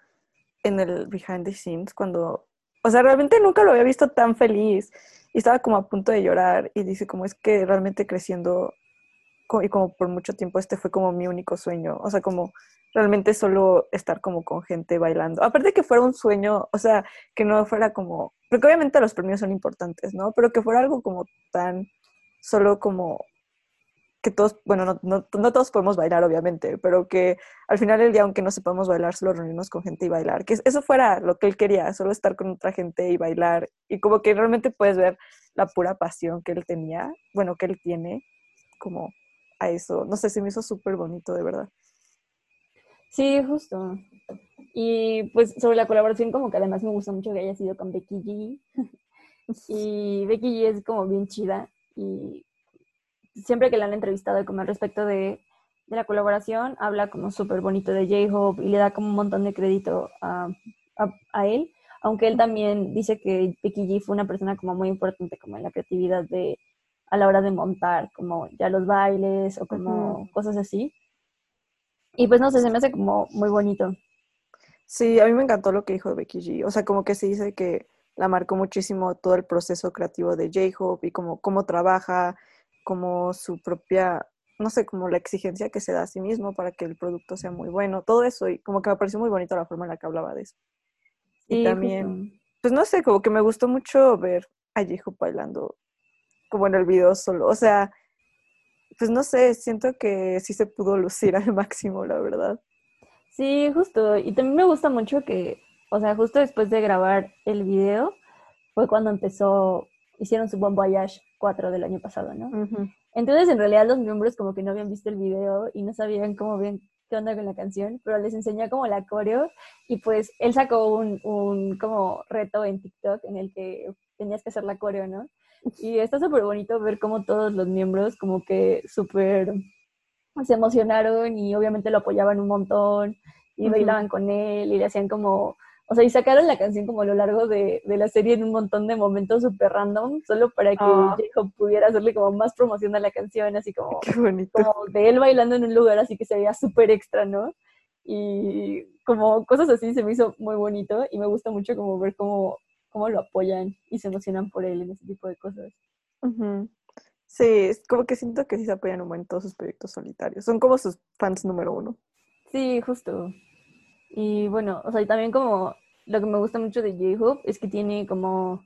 Speaker 2: en el behind the scenes cuando, o sea, realmente nunca lo había visto tan feliz y estaba como a punto de llorar y dice como es que realmente creciendo y como por mucho tiempo este fue como mi único sueño, o sea, como realmente solo estar como con gente bailando. Aparte que fuera un sueño, o sea, que no fuera como, porque obviamente los premios son importantes, ¿no? Pero que fuera algo como tan solo como que todos, bueno, no, no, no, todos podemos bailar, obviamente, pero que al final del día, aunque no sepamos bailar, solo reunirnos con gente y bailar, que eso fuera lo que él quería, solo estar con otra gente y bailar, y como que realmente puedes ver la pura pasión que él tenía, bueno, que él tiene, como a eso, no sé, se me hizo súper bonito, de verdad.
Speaker 1: Sí, justo. Y pues sobre la colaboración, como que además me gusta mucho que haya sido con Becky G. y Becky G es como bien chida y siempre que la han entrevistado como al respecto de, la colaboración, habla como súper bonito de J-Hope y le da como un montón de crédito a, él, aunque él también dice que Becky G fue una persona como muy importante como en la creatividad de a la hora de montar como ya los bailes o como cosas así. Y pues no sé, se me hace como muy bonito.
Speaker 2: Sí, a mí me encantó lo que dijo Becky G. O sea, como que se dice que la marcó muchísimo todo el proceso creativo de J-Hope y como cómo trabaja, como su propia, no sé, como la exigencia que se da a sí mismo para que el producto sea muy bueno, todo eso, y como que me pareció muy bonito la forma en la que hablaba de eso. y también, pues no sé, como que me gustó mucho ver a Jiho bailando como en el video solo, o sea, pues no sé, siento que sí se pudo lucir al máximo, la verdad.
Speaker 1: Sí, justo, y también me gusta mucho que, o sea, justo después de grabar el video, fue cuando empezó, hicieron su Bon Voyage 4 del año pasado, ¿no? Entonces, en realidad, los miembros como que no habían visto el video y no sabían cómo bien qué onda con la canción, pero les enseñó como la coreo y pues él sacó un, un como reto en TikTok en el que tenías que hacer la coreo, ¿no? Y está súper bonito ver cómo todos los miembros como que súper se emocionaron y obviamente lo apoyaban un montón y bailaban con él y le hacían como o sea, y sacaron la canción como a lo largo de, la serie en un montón de momentos súper random, solo para que oh. Jacob pudiera hacerle como más promoción a la canción, así como, como de él bailando en un lugar así que se veía súper extra, ¿no? Y como cosas así se me hizo muy bonito y me gusta mucho como ver cómo, cómo lo apoyan y se emocionan por él en ese tipo de cosas.
Speaker 2: Sí, es como que siento que sí se apoyan un buen en todos sus proyectos solitarios. Son como sus fans número uno.
Speaker 1: Sí, justo. Y bueno, o sea, y también como lo que me gusta mucho de J-Hope es que tiene como,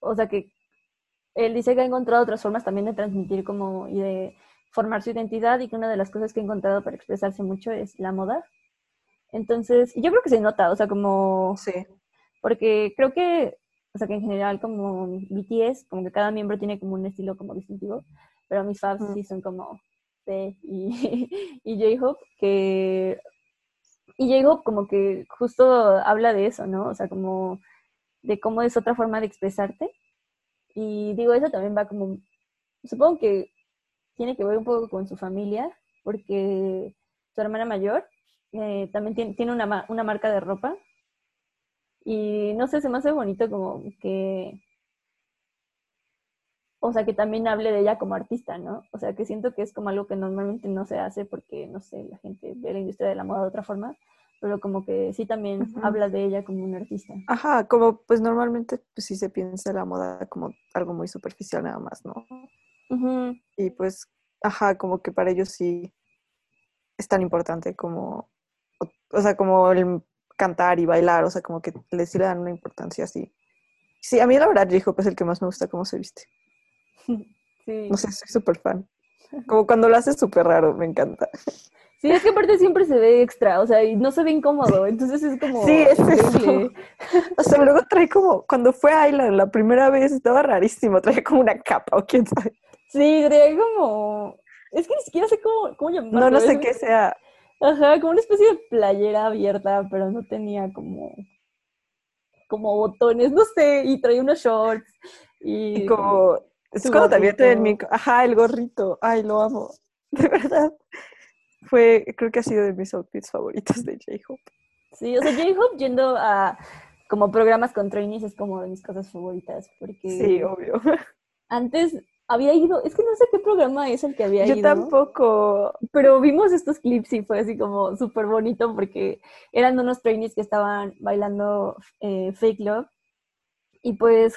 Speaker 1: o sea, que él dice que ha encontrado otras formas también de transmitir como y de formar su identidad y que una de las cosas que ha encontrado para expresarse mucho es la moda. Entonces, yo creo que se nota, o sea, como...
Speaker 2: Sí.
Speaker 1: Porque creo que, o sea, que en general como BTS, como que cada miembro tiene como un estilo como distintivo, pero mis fans sí son como T y, y J-Hope, que y Jacob como que justo habla de eso, ¿no? O sea, como de cómo es otra forma de expresarte. Y digo, eso también va como, supongo que tiene que ver un poco con su familia, porque su hermana mayor eh, también tiene, tiene una, una marca de ropa. Y no sé, se me hace bonito como que o sea, que también hable de ella como artista, ¿no? O sea, que siento que es como algo que normalmente no se hace porque, no sé, la gente ve la industria de la moda de otra forma, pero como que sí también habla de ella como una artista.
Speaker 2: Ajá, como pues normalmente pues sí se piensa la moda como algo muy superficial nada más, ¿no? Y pues, ajá, como que para ellos sí es tan importante como, o, sea, como el cantar y bailar, o sea, como que les sí le dan una importancia así. Sí, a mí la verdad, dijo, pues el que más me gusta cómo se viste. No sé, soy súper fan. Como cuando lo haces súper raro, me encanta.
Speaker 1: Sí, es que aparte siempre se ve extra, o sea, y no se ve incómodo, entonces es como...
Speaker 2: Sí, es eso. O sea, luego trae como, cuando fue a Island la primera vez, estaba rarísimo, trae como una capa o quién sabe.
Speaker 1: Sí, trae como... Es que ni siquiera sé cómo, cómo llamarlo.
Speaker 2: No, no sé qué sea.
Speaker 1: Ajá, como una especie de playera abierta, pero no tenía como... como botones, no sé, y trae unos shorts. Y,
Speaker 2: y como es cuando te el micro. Ajá, el gorrito. Ay, lo amo. De verdad. fue, creo que ha sido de mis outfits favoritos de J-Hope.
Speaker 1: Sí, o sea, J-Hope yendo a como programas con trainees es como de mis cosas favoritas, porque...
Speaker 2: Sí, obvio.
Speaker 1: Antes había ido, es que no sé qué programa es el que había
Speaker 2: Yo
Speaker 1: ido.
Speaker 2: tampoco.
Speaker 1: Pero vimos estos clips y fue así como súper bonito porque eran unos trainees que estaban bailando eh, Fake Love y pues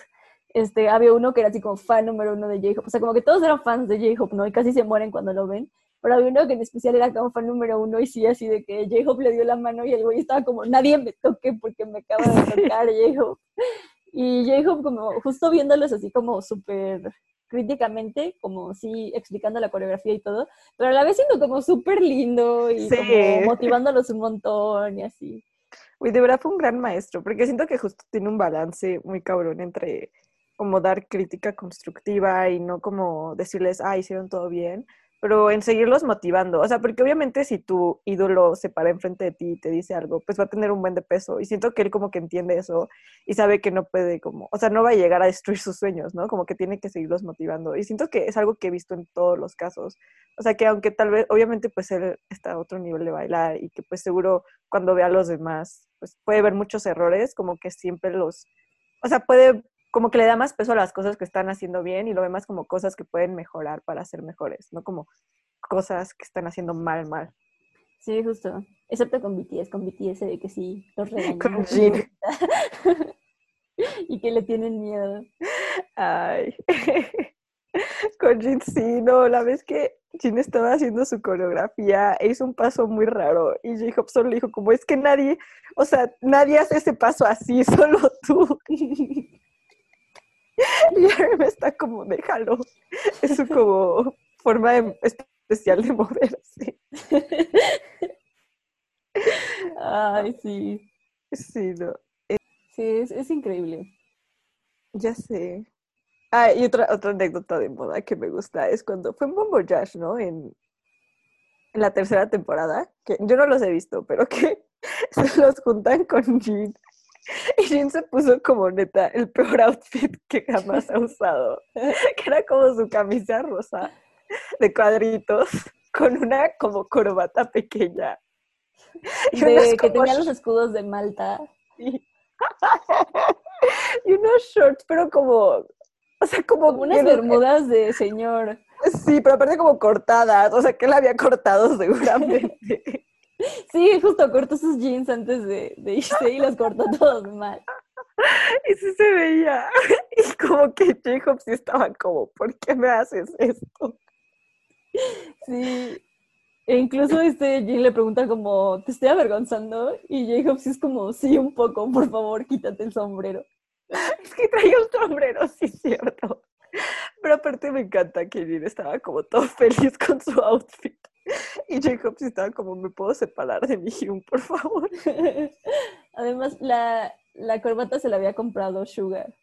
Speaker 1: este, había uno que era así como fan número uno de J-Hope. O sea, como que todos eran fans de J-Hope, ¿no? Y casi se mueren cuando lo ven. Pero había uno que en especial era como fan número uno y sí, así de que J-Hope le dio la mano y el güey estaba como, nadie me toque porque me acaba de tocar J-Hope. Y J-Hope como justo viéndolos así como súper críticamente, como sí explicando la coreografía y todo, pero a la vez siendo como súper lindo y
Speaker 2: Sí.
Speaker 1: como motivándolos un montón y así.
Speaker 2: Uy, de verdad fue un gran maestro, porque siento que justo tiene un balance muy cabrón entre como dar crítica constructiva y no como decirles, ah, hicieron todo bien, pero en seguirlos motivando. O sea, porque obviamente si tu ídolo se para enfrente de ti y te dice algo, pues va a tener un buen de peso. Y siento que él como que entiende eso y sabe que no puede como, o sea, no va a llegar a destruir sus sueños, ¿no? Como que tiene que seguirlos motivando. Y siento que es algo que he visto en todos los casos. O sea, que aunque tal vez, obviamente pues él está a otro nivel de bailar y que pues seguro cuando ve a los demás, pues puede ver muchos errores, como que siempre los, o sea, puede como que le da más peso a las cosas que están haciendo bien y lo ve más como cosas que pueden mejorar para ser mejores, no como cosas que están haciendo mal, mal.
Speaker 1: Sí, justo. Excepto con BTS, con BTS ve que sí los regañan.
Speaker 2: Con. Jin.
Speaker 1: y que le tienen miedo.
Speaker 2: Ay. Con Jin, sí, no, la vez que Jin estaba haciendo su coreografía e hizo un paso muy raro y J-Hope solo le dijo como es que nadie, o sea, nadie hace ese paso así, solo tú. Y me está como, déjalo. Es su como forma de- especial de moverse.
Speaker 1: Ay, sí.
Speaker 2: Sí, no,
Speaker 1: Sí, es, es increíble.
Speaker 2: ya sé. Ah, y otra, otra anécdota de moda que me gusta es cuando fue en Bombo Josh, ¿no? En, en la tercera temporada, que yo no los he visto, pero que se los juntan con Jin. Y Jin se puso como neta el peor outfit que jamás ha usado, que era como su camisa rosa de cuadritos con una como corbata pequeña. Y
Speaker 1: De
Speaker 2: unas
Speaker 1: que
Speaker 2: como
Speaker 1: tenía los escudos de Malta.
Speaker 2: Sí. y unos shorts, pero como, o sea, como,
Speaker 1: Como unas bermudas de señor.
Speaker 2: Sí, pero aparte como cortadas, o sea, que él había cortado seguramente.
Speaker 1: Sí, justo cortó sus jeans antes de, de irse y los cortó todos mal.
Speaker 2: y sí se veía. Y como que J-Hope sí estaba como, ¿por qué me haces esto?
Speaker 1: Sí. E incluso este Jin le pregunta como, ¿te estoy avergonzando? Y Jacob sí es como, sí, un poco, por favor, quítate el sombrero.
Speaker 2: Es que traía un sombrero, sí, es cierto. Pero aparte me encanta que Jin estaba como todo feliz con su outfit. Y Jacob sí estaba como, ¿me puedo separar de mi Hyun, por favor?
Speaker 1: Además, la, la corbata se la había comprado Sugar.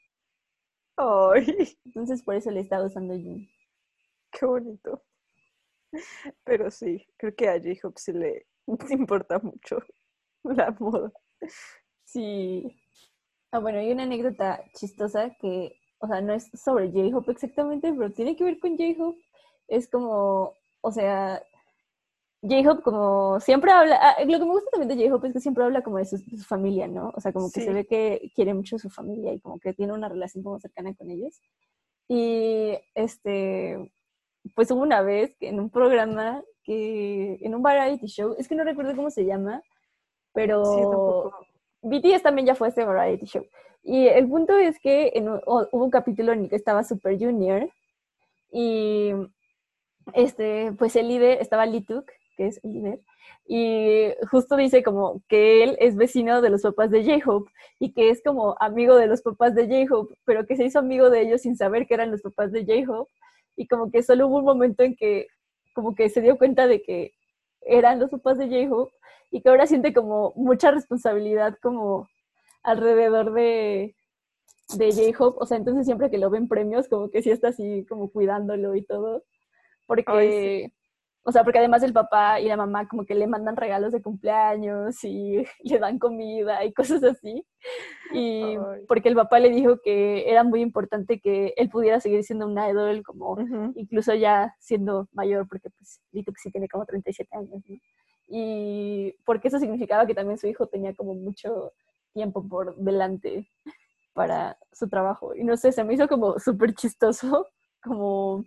Speaker 2: Ay,
Speaker 1: Entonces por eso le estaba usando Jin.
Speaker 2: qué bonito. Pero sí, creo que a J-Hope sí le importa mucho la moda.
Speaker 1: Sí. Ah, bueno, hay una anécdota chistosa que, o sea, no es sobre J-Hope exactamente, pero tiene que ver con J-Hope. Es como, o sea, J-Hope como siempre habla, ah, lo que me gusta también de J-Hope es que siempre habla como de su, de su familia, ¿no? O sea, como que
Speaker 2: Sí.
Speaker 1: se ve que quiere mucho a su familia y como que tiene una relación como cercana con ellos. Y este, pues hubo una vez que en un programa que, en un variety show, es que no recuerdo cómo se llama, pero...
Speaker 2: Sí, tampoco.
Speaker 1: BTS también ya fue a este variety show. Y el punto es que en un- o- hubo un capítulo en el que estaba Super Junior y este, pues el líder estaba Lituk, que es el líder, y justo dice como que él es vecino de los papás de J-Hope y que es como amigo de los papás de J-Hope, pero que se hizo amigo de ellos sin saber que eran los papás de J-Hope y como que solo hubo un momento en que como que se dio cuenta de que eran los papás de J-Hope y que ahora siente como mucha responsabilidad como alrededor de, de J-Hope, o sea, entonces siempre que lo ven premios, como que sí está así como cuidándolo y todo, porque
Speaker 2: Ay,
Speaker 1: O sea, porque además el papá y la mamá como que le mandan regalos de cumpleaños y le dan comida y cosas así. Y porque el papá le dijo que era muy importante que él pudiera seguir siendo un idol, como incluso ya siendo mayor, porque pues que sí tiene como 37 años, ¿no? Y porque eso significaba que también su hijo tenía como mucho tiempo por delante para su trabajo. Y no sé, se me hizo como súper chistoso, como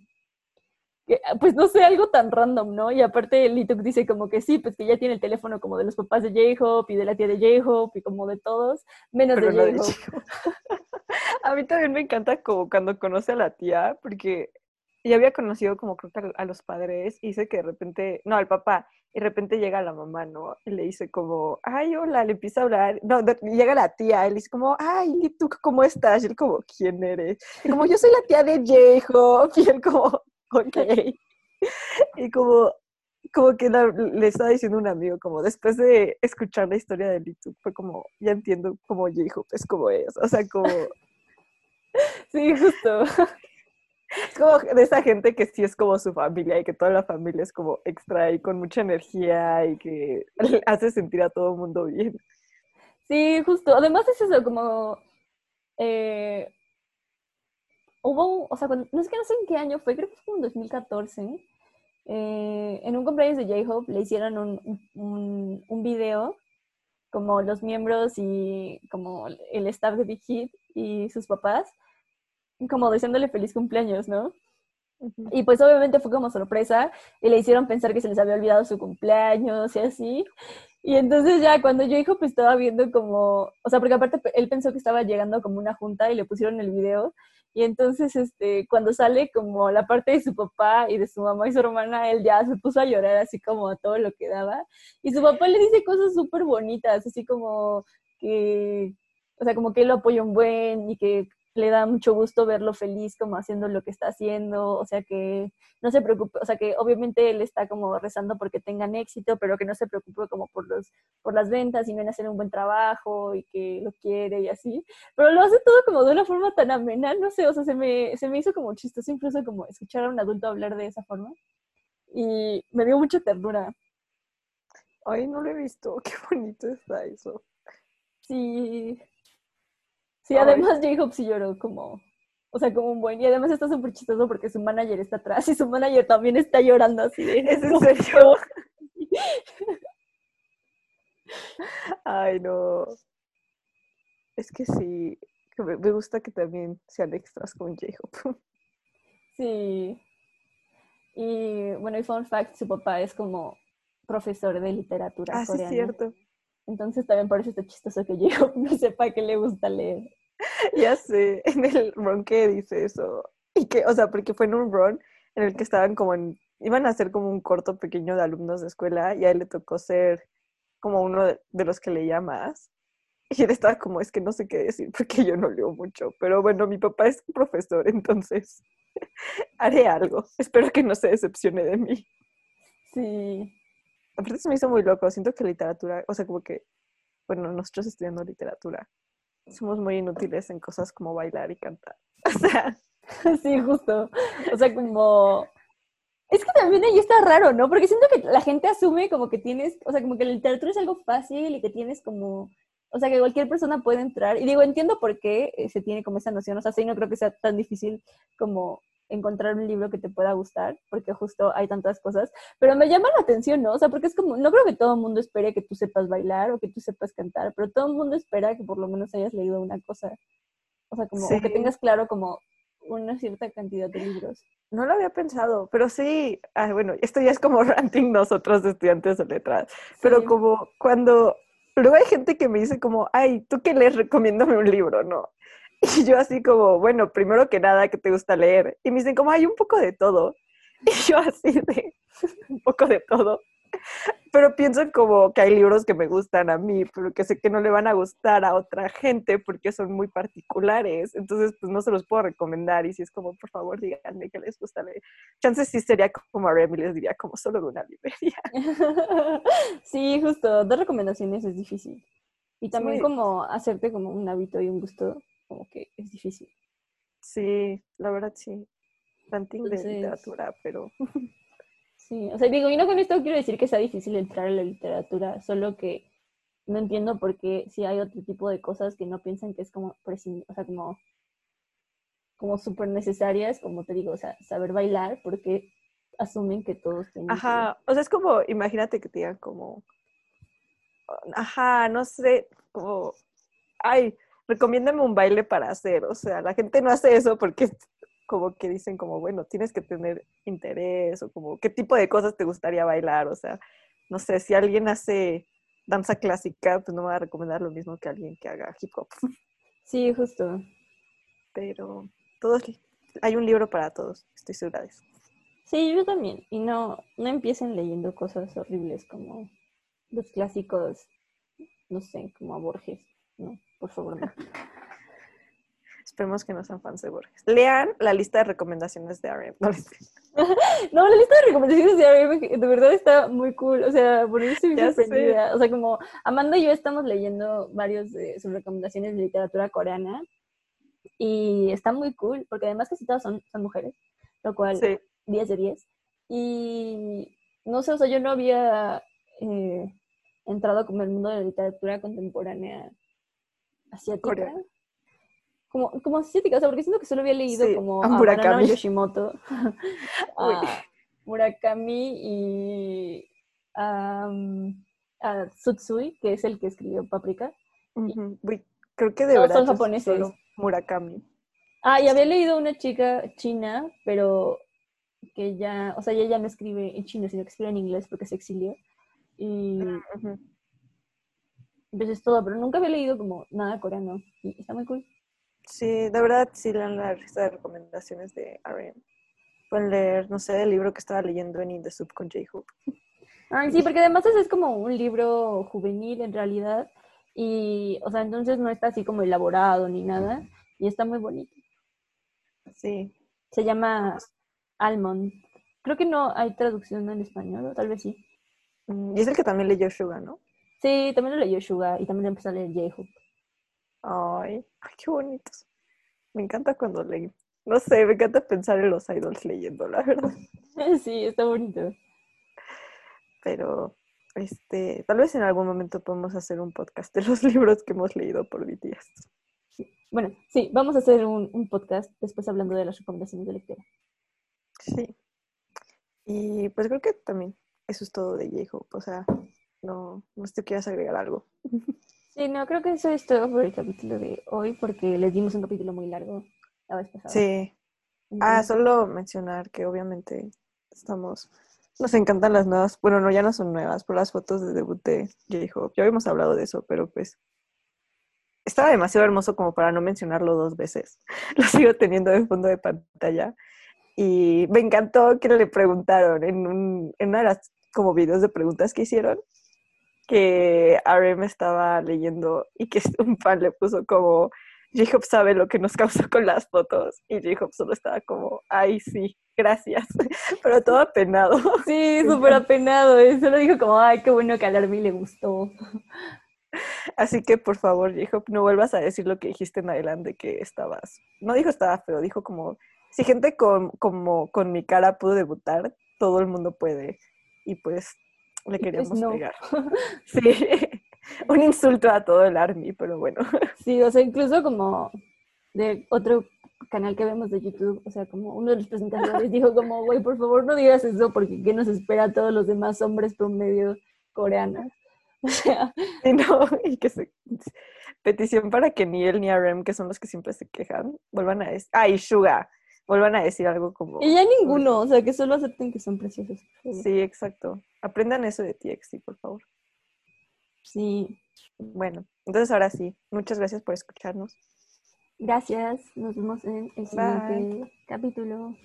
Speaker 1: pues no sé, algo tan random, ¿no? Y aparte Lituk dice como que sí, pues que ya tiene el teléfono como de los papás de J-Hope y de la tía de J-Hope y como de todos, menos de J-Hope.
Speaker 2: a mí también me encanta como cuando conoce a la tía, porque ya había conocido como creo que a los padres y dice que de repente, no, al papá, y de repente llega la mamá, ¿no? Y le dice como, ay, hola, le empieza a hablar, no, llega la tía, él dice como, ay, Lituk, ¿cómo estás? Y él como, ¿quién eres? Y como, yo soy la tía de J-Hope, y él como, ok. y como, como que le estaba diciendo un amigo, como después de escuchar la historia de Litu, fue como, ya entiendo cómo hijo es como es, o sea, como...
Speaker 1: sí, justo.
Speaker 2: Es como de esa gente que sí es como su familia y que toda la familia es como extra y con mucha energía y que hace sentir a todo el mundo bien.
Speaker 1: Sí, justo. Además es eso, como eh, hubo, o sea, no es que no sé en qué año fue, creo que fue en 2014, eh, en un cumpleaños de J-Hope le hicieron un, un, un, video como los miembros y como el staff de Big Hit y sus papás, como deseándole feliz cumpleaños, ¿no? Y pues obviamente fue como sorpresa y le hicieron pensar que se les había olvidado su cumpleaños y así. Y entonces ya cuando yo hijo pues estaba viendo como, o sea, porque aparte él pensó que estaba llegando como una junta y le pusieron el video y entonces, este, cuando sale como la parte de su papá y de su mamá y su hermana, él ya se puso a llorar así como a todo lo que daba. Y su papá le dice cosas súper bonitas, así como que, o sea, como que él lo apoya un buen y que le da mucho gusto verlo feliz como haciendo lo que está haciendo, o sea que no se preocupe, o sea que obviamente él está como rezando porque tengan éxito, pero que no se preocupe como por los por las ventas y ven a hacer un buen trabajo y que lo quiere y así, pero lo hace todo como de una forma tan amena, no sé, o sea, se me, se me hizo como chistoso incluso como escuchar a un adulto hablar de esa forma y me dio mucha ternura.
Speaker 2: Ay, no lo he visto, qué bonito está eso.
Speaker 1: Sí, Sí, además J-Hope sí lloró como, o sea, como un buen. Y además está súper chistoso porque su manager está atrás y su manager también está llorando así de.
Speaker 2: ¿Es en serio? Ay, no. Es que sí, me gusta que también sean extras con J-Hope.
Speaker 1: Sí. Y bueno, y fun fact, su papá es como profesor de literatura
Speaker 2: ah, Sí, cierto.
Speaker 1: Entonces también parece está chistoso que yo no sepa que le gusta leer.
Speaker 2: ya sé, en el run que dice eso. Y que, o sea, porque fue en un run en el que estaban como en, iban a hacer como un corto pequeño de alumnos de escuela y a él le tocó ser como uno de, los que leía más. Y él estaba como, es que no sé qué decir porque yo no leo mucho. Pero bueno, mi papá es profesor, entonces haré algo. Espero que no se decepcione de mí.
Speaker 1: Sí.
Speaker 2: Aparte se me hizo muy loco. Siento que literatura, o sea, como que, bueno, nosotros estudiando literatura, somos muy inútiles en cosas como bailar y cantar. O sea.
Speaker 1: Sí, justo. O sea, como... Es que también ahí está raro, ¿no? Porque siento que la gente asume como que tienes, o sea, como que la literatura es algo fácil y que tienes como, o sea, que cualquier persona puede entrar. Y digo, entiendo por qué eh, se tiene como esa noción, o sea, sí, no creo que sea tan difícil como encontrar un libro que te pueda gustar, porque justo hay tantas cosas, pero me llama la atención, ¿no? O sea, porque es como, no creo que todo el mundo espere que tú sepas bailar o que tú sepas cantar, pero todo el mundo espera que por lo menos hayas leído una cosa, o sea, como que tengas claro como una cierta cantidad de libros.
Speaker 2: No lo había pensado, pero sí, ah, bueno, esto ya es como ranting nosotros estudiantes de letras, pero como cuando luego hay gente que me dice como, ay, ¿tú qué lees? Recomiéndame un libro, ¿no? Y yo así como, bueno, primero que nada, ¿qué te gusta leer? Y me dicen como, hay un poco de todo. Y yo así de, un poco de todo. Pero pienso como que hay libros que me gustan a mí, pero que sé que no le van a gustar a otra gente porque son muy particulares. Entonces, pues no se los puedo recomendar. Y si es como, por favor, díganme que les gusta leer. Chances sí sería como a Remy les diría como solo de una librería.
Speaker 1: Sí, justo, dar recomendaciones es difícil. Y también como hacerte como un hábito y un gusto como que es difícil.
Speaker 2: Sí, la verdad sí. Ranting de literatura, pero...
Speaker 1: Sí, o sea, digo, y no con esto quiero decir que sea difícil entrar a la literatura, solo que no entiendo por qué si hay otro tipo de cosas que no piensan que es como, o sea, como, como súper necesarias, como te digo, o sea, saber bailar, porque asumen que todos
Speaker 2: tienen Ajá, o sea, es como, imagínate que te digan como, ajá, no sé, como, ay, recomiéndame un baile para hacer, o sea, la gente no hace eso porque como que dicen como, bueno, tienes que tener interés o como, ¿qué tipo de cosas te gustaría bailar? O sea, no sé, si alguien hace danza clásica, pues no me va a recomendar lo mismo que alguien que haga hip hop.
Speaker 1: Sí, justo.
Speaker 2: Pero todos, hay un libro para todos, estoy segura de eso.
Speaker 1: Sí, yo también. Y no, no empiecen leyendo cosas horribles como los clásicos, no sé, como a Borges. No, por favor, no.
Speaker 2: Esperemos que no sean fans de Borges. Lean la lista de recomendaciones de RM.
Speaker 1: No, la lista de recomendaciones de RM de verdad está muy cool. O sea, por eso estoy sorprendida. O sea, como Amanda y yo estamos leyendo varios de sus recomendaciones de literatura coreana. Y está muy cool, porque además casi todas son, son mujeres, lo cual 10 de 10. Y no sé, o sea, yo no había eh, entrado como el mundo de la literatura contemporánea asiática. Como, como asiática, o sea, porque siento que solo había leído como a Murakami Yoshimoto, a Murakami y a, a, Tsutsui, que es el que escribió Paprika.
Speaker 2: creo que de verdad son japoneses. Murakami.
Speaker 1: Ah, y había leído una chica china, pero que ya, o sea, ella ya no escribe en chino, sino que escribe en inglés porque se exilió. Y uh es todo, pero nunca había leído como nada coreano y está muy cool.
Speaker 2: Sí, de verdad, sí lean la lista de recomendaciones de RM. Pueden leer, no sé, el libro que estaba leyendo en In the con J-Hope.
Speaker 1: Sí, porque además es como un libro juvenil en realidad. Y, o sea, entonces no está así como elaborado ni nada. Y está muy bonito.
Speaker 2: Sí.
Speaker 1: Se llama Almond. Creo que no hay traducción en español, o tal vez sí.
Speaker 2: Mm, y es el que también leyó Suga, ¿no?
Speaker 1: Sí, también lo leyó Suga y también lo empezó a leer J-Hope.
Speaker 2: Ay, ay, qué bonitos. Me encanta cuando leen. No sé, me encanta pensar en los idols leyendo, la verdad.
Speaker 1: Sí, está bonito.
Speaker 2: Pero, este, tal vez en algún momento podemos hacer un podcast de los libros que hemos leído por BTS.
Speaker 1: Bueno, sí, vamos a hacer un, un podcast después hablando de las recomendaciones de lectura.
Speaker 2: Sí. Y pues creo que también eso es todo de J-Hope. O sea, no, no sé si quieras agregar algo.
Speaker 1: Sí, no, creo que eso es todo por el capítulo de hoy, porque les dimos un capítulo muy largo la vez pasada.
Speaker 2: Sí. Ah, solo mencionar que obviamente estamos. Nos encantan las nuevas. Bueno, no, ya no son nuevas, por las fotos de debut de J-Hope. Ya habíamos hablado de eso, pero pues. Estaba demasiado hermoso como para no mencionarlo dos veces. Lo sigo teniendo de fondo de pantalla. Y me encantó que le preguntaron en, un, en una de las como videos de preguntas que hicieron que RM estaba leyendo y que un fan le puso como J-Hope sabe lo que nos causó con las fotos y J-Hope solo estaba como, ay sí, gracias, pero todo apenado.
Speaker 1: Sí, súper apenado, y solo dijo como, ay, qué bueno que a Larmy le gustó.
Speaker 2: Así que por favor, J-Hope, no vuelvas a decir lo que dijiste en adelante que estabas, no dijo estaba feo, dijo como, si gente con, como con mi cara pudo debutar, todo el mundo puede. Y pues le pues, queríamos pegar. Sí, un insulto a todo el Army, pero bueno.
Speaker 1: Sí, o sea, incluso como de otro canal que vemos de YouTube, o sea, como uno de los presentadores dijo como, güey, por favor no digas eso porque ¿qué nos espera a todos los demás hombres promedio coreanos? O sea...
Speaker 2: Y no, y que se... Petición para que ni él ni RM, que son los que siempre se quejan, vuelvan a decir, ah, y Suga, vuelvan a decir algo como...
Speaker 1: Y ya ninguno, o sea, que solo acepten que son preciosos.
Speaker 2: Sí, exacto. Aprendan eso de TXT, por favor.
Speaker 1: Sí.
Speaker 2: Bueno, entonces ahora sí, muchas gracias por escucharnos.
Speaker 1: Gracias, nos vemos en el siguiente capítulo.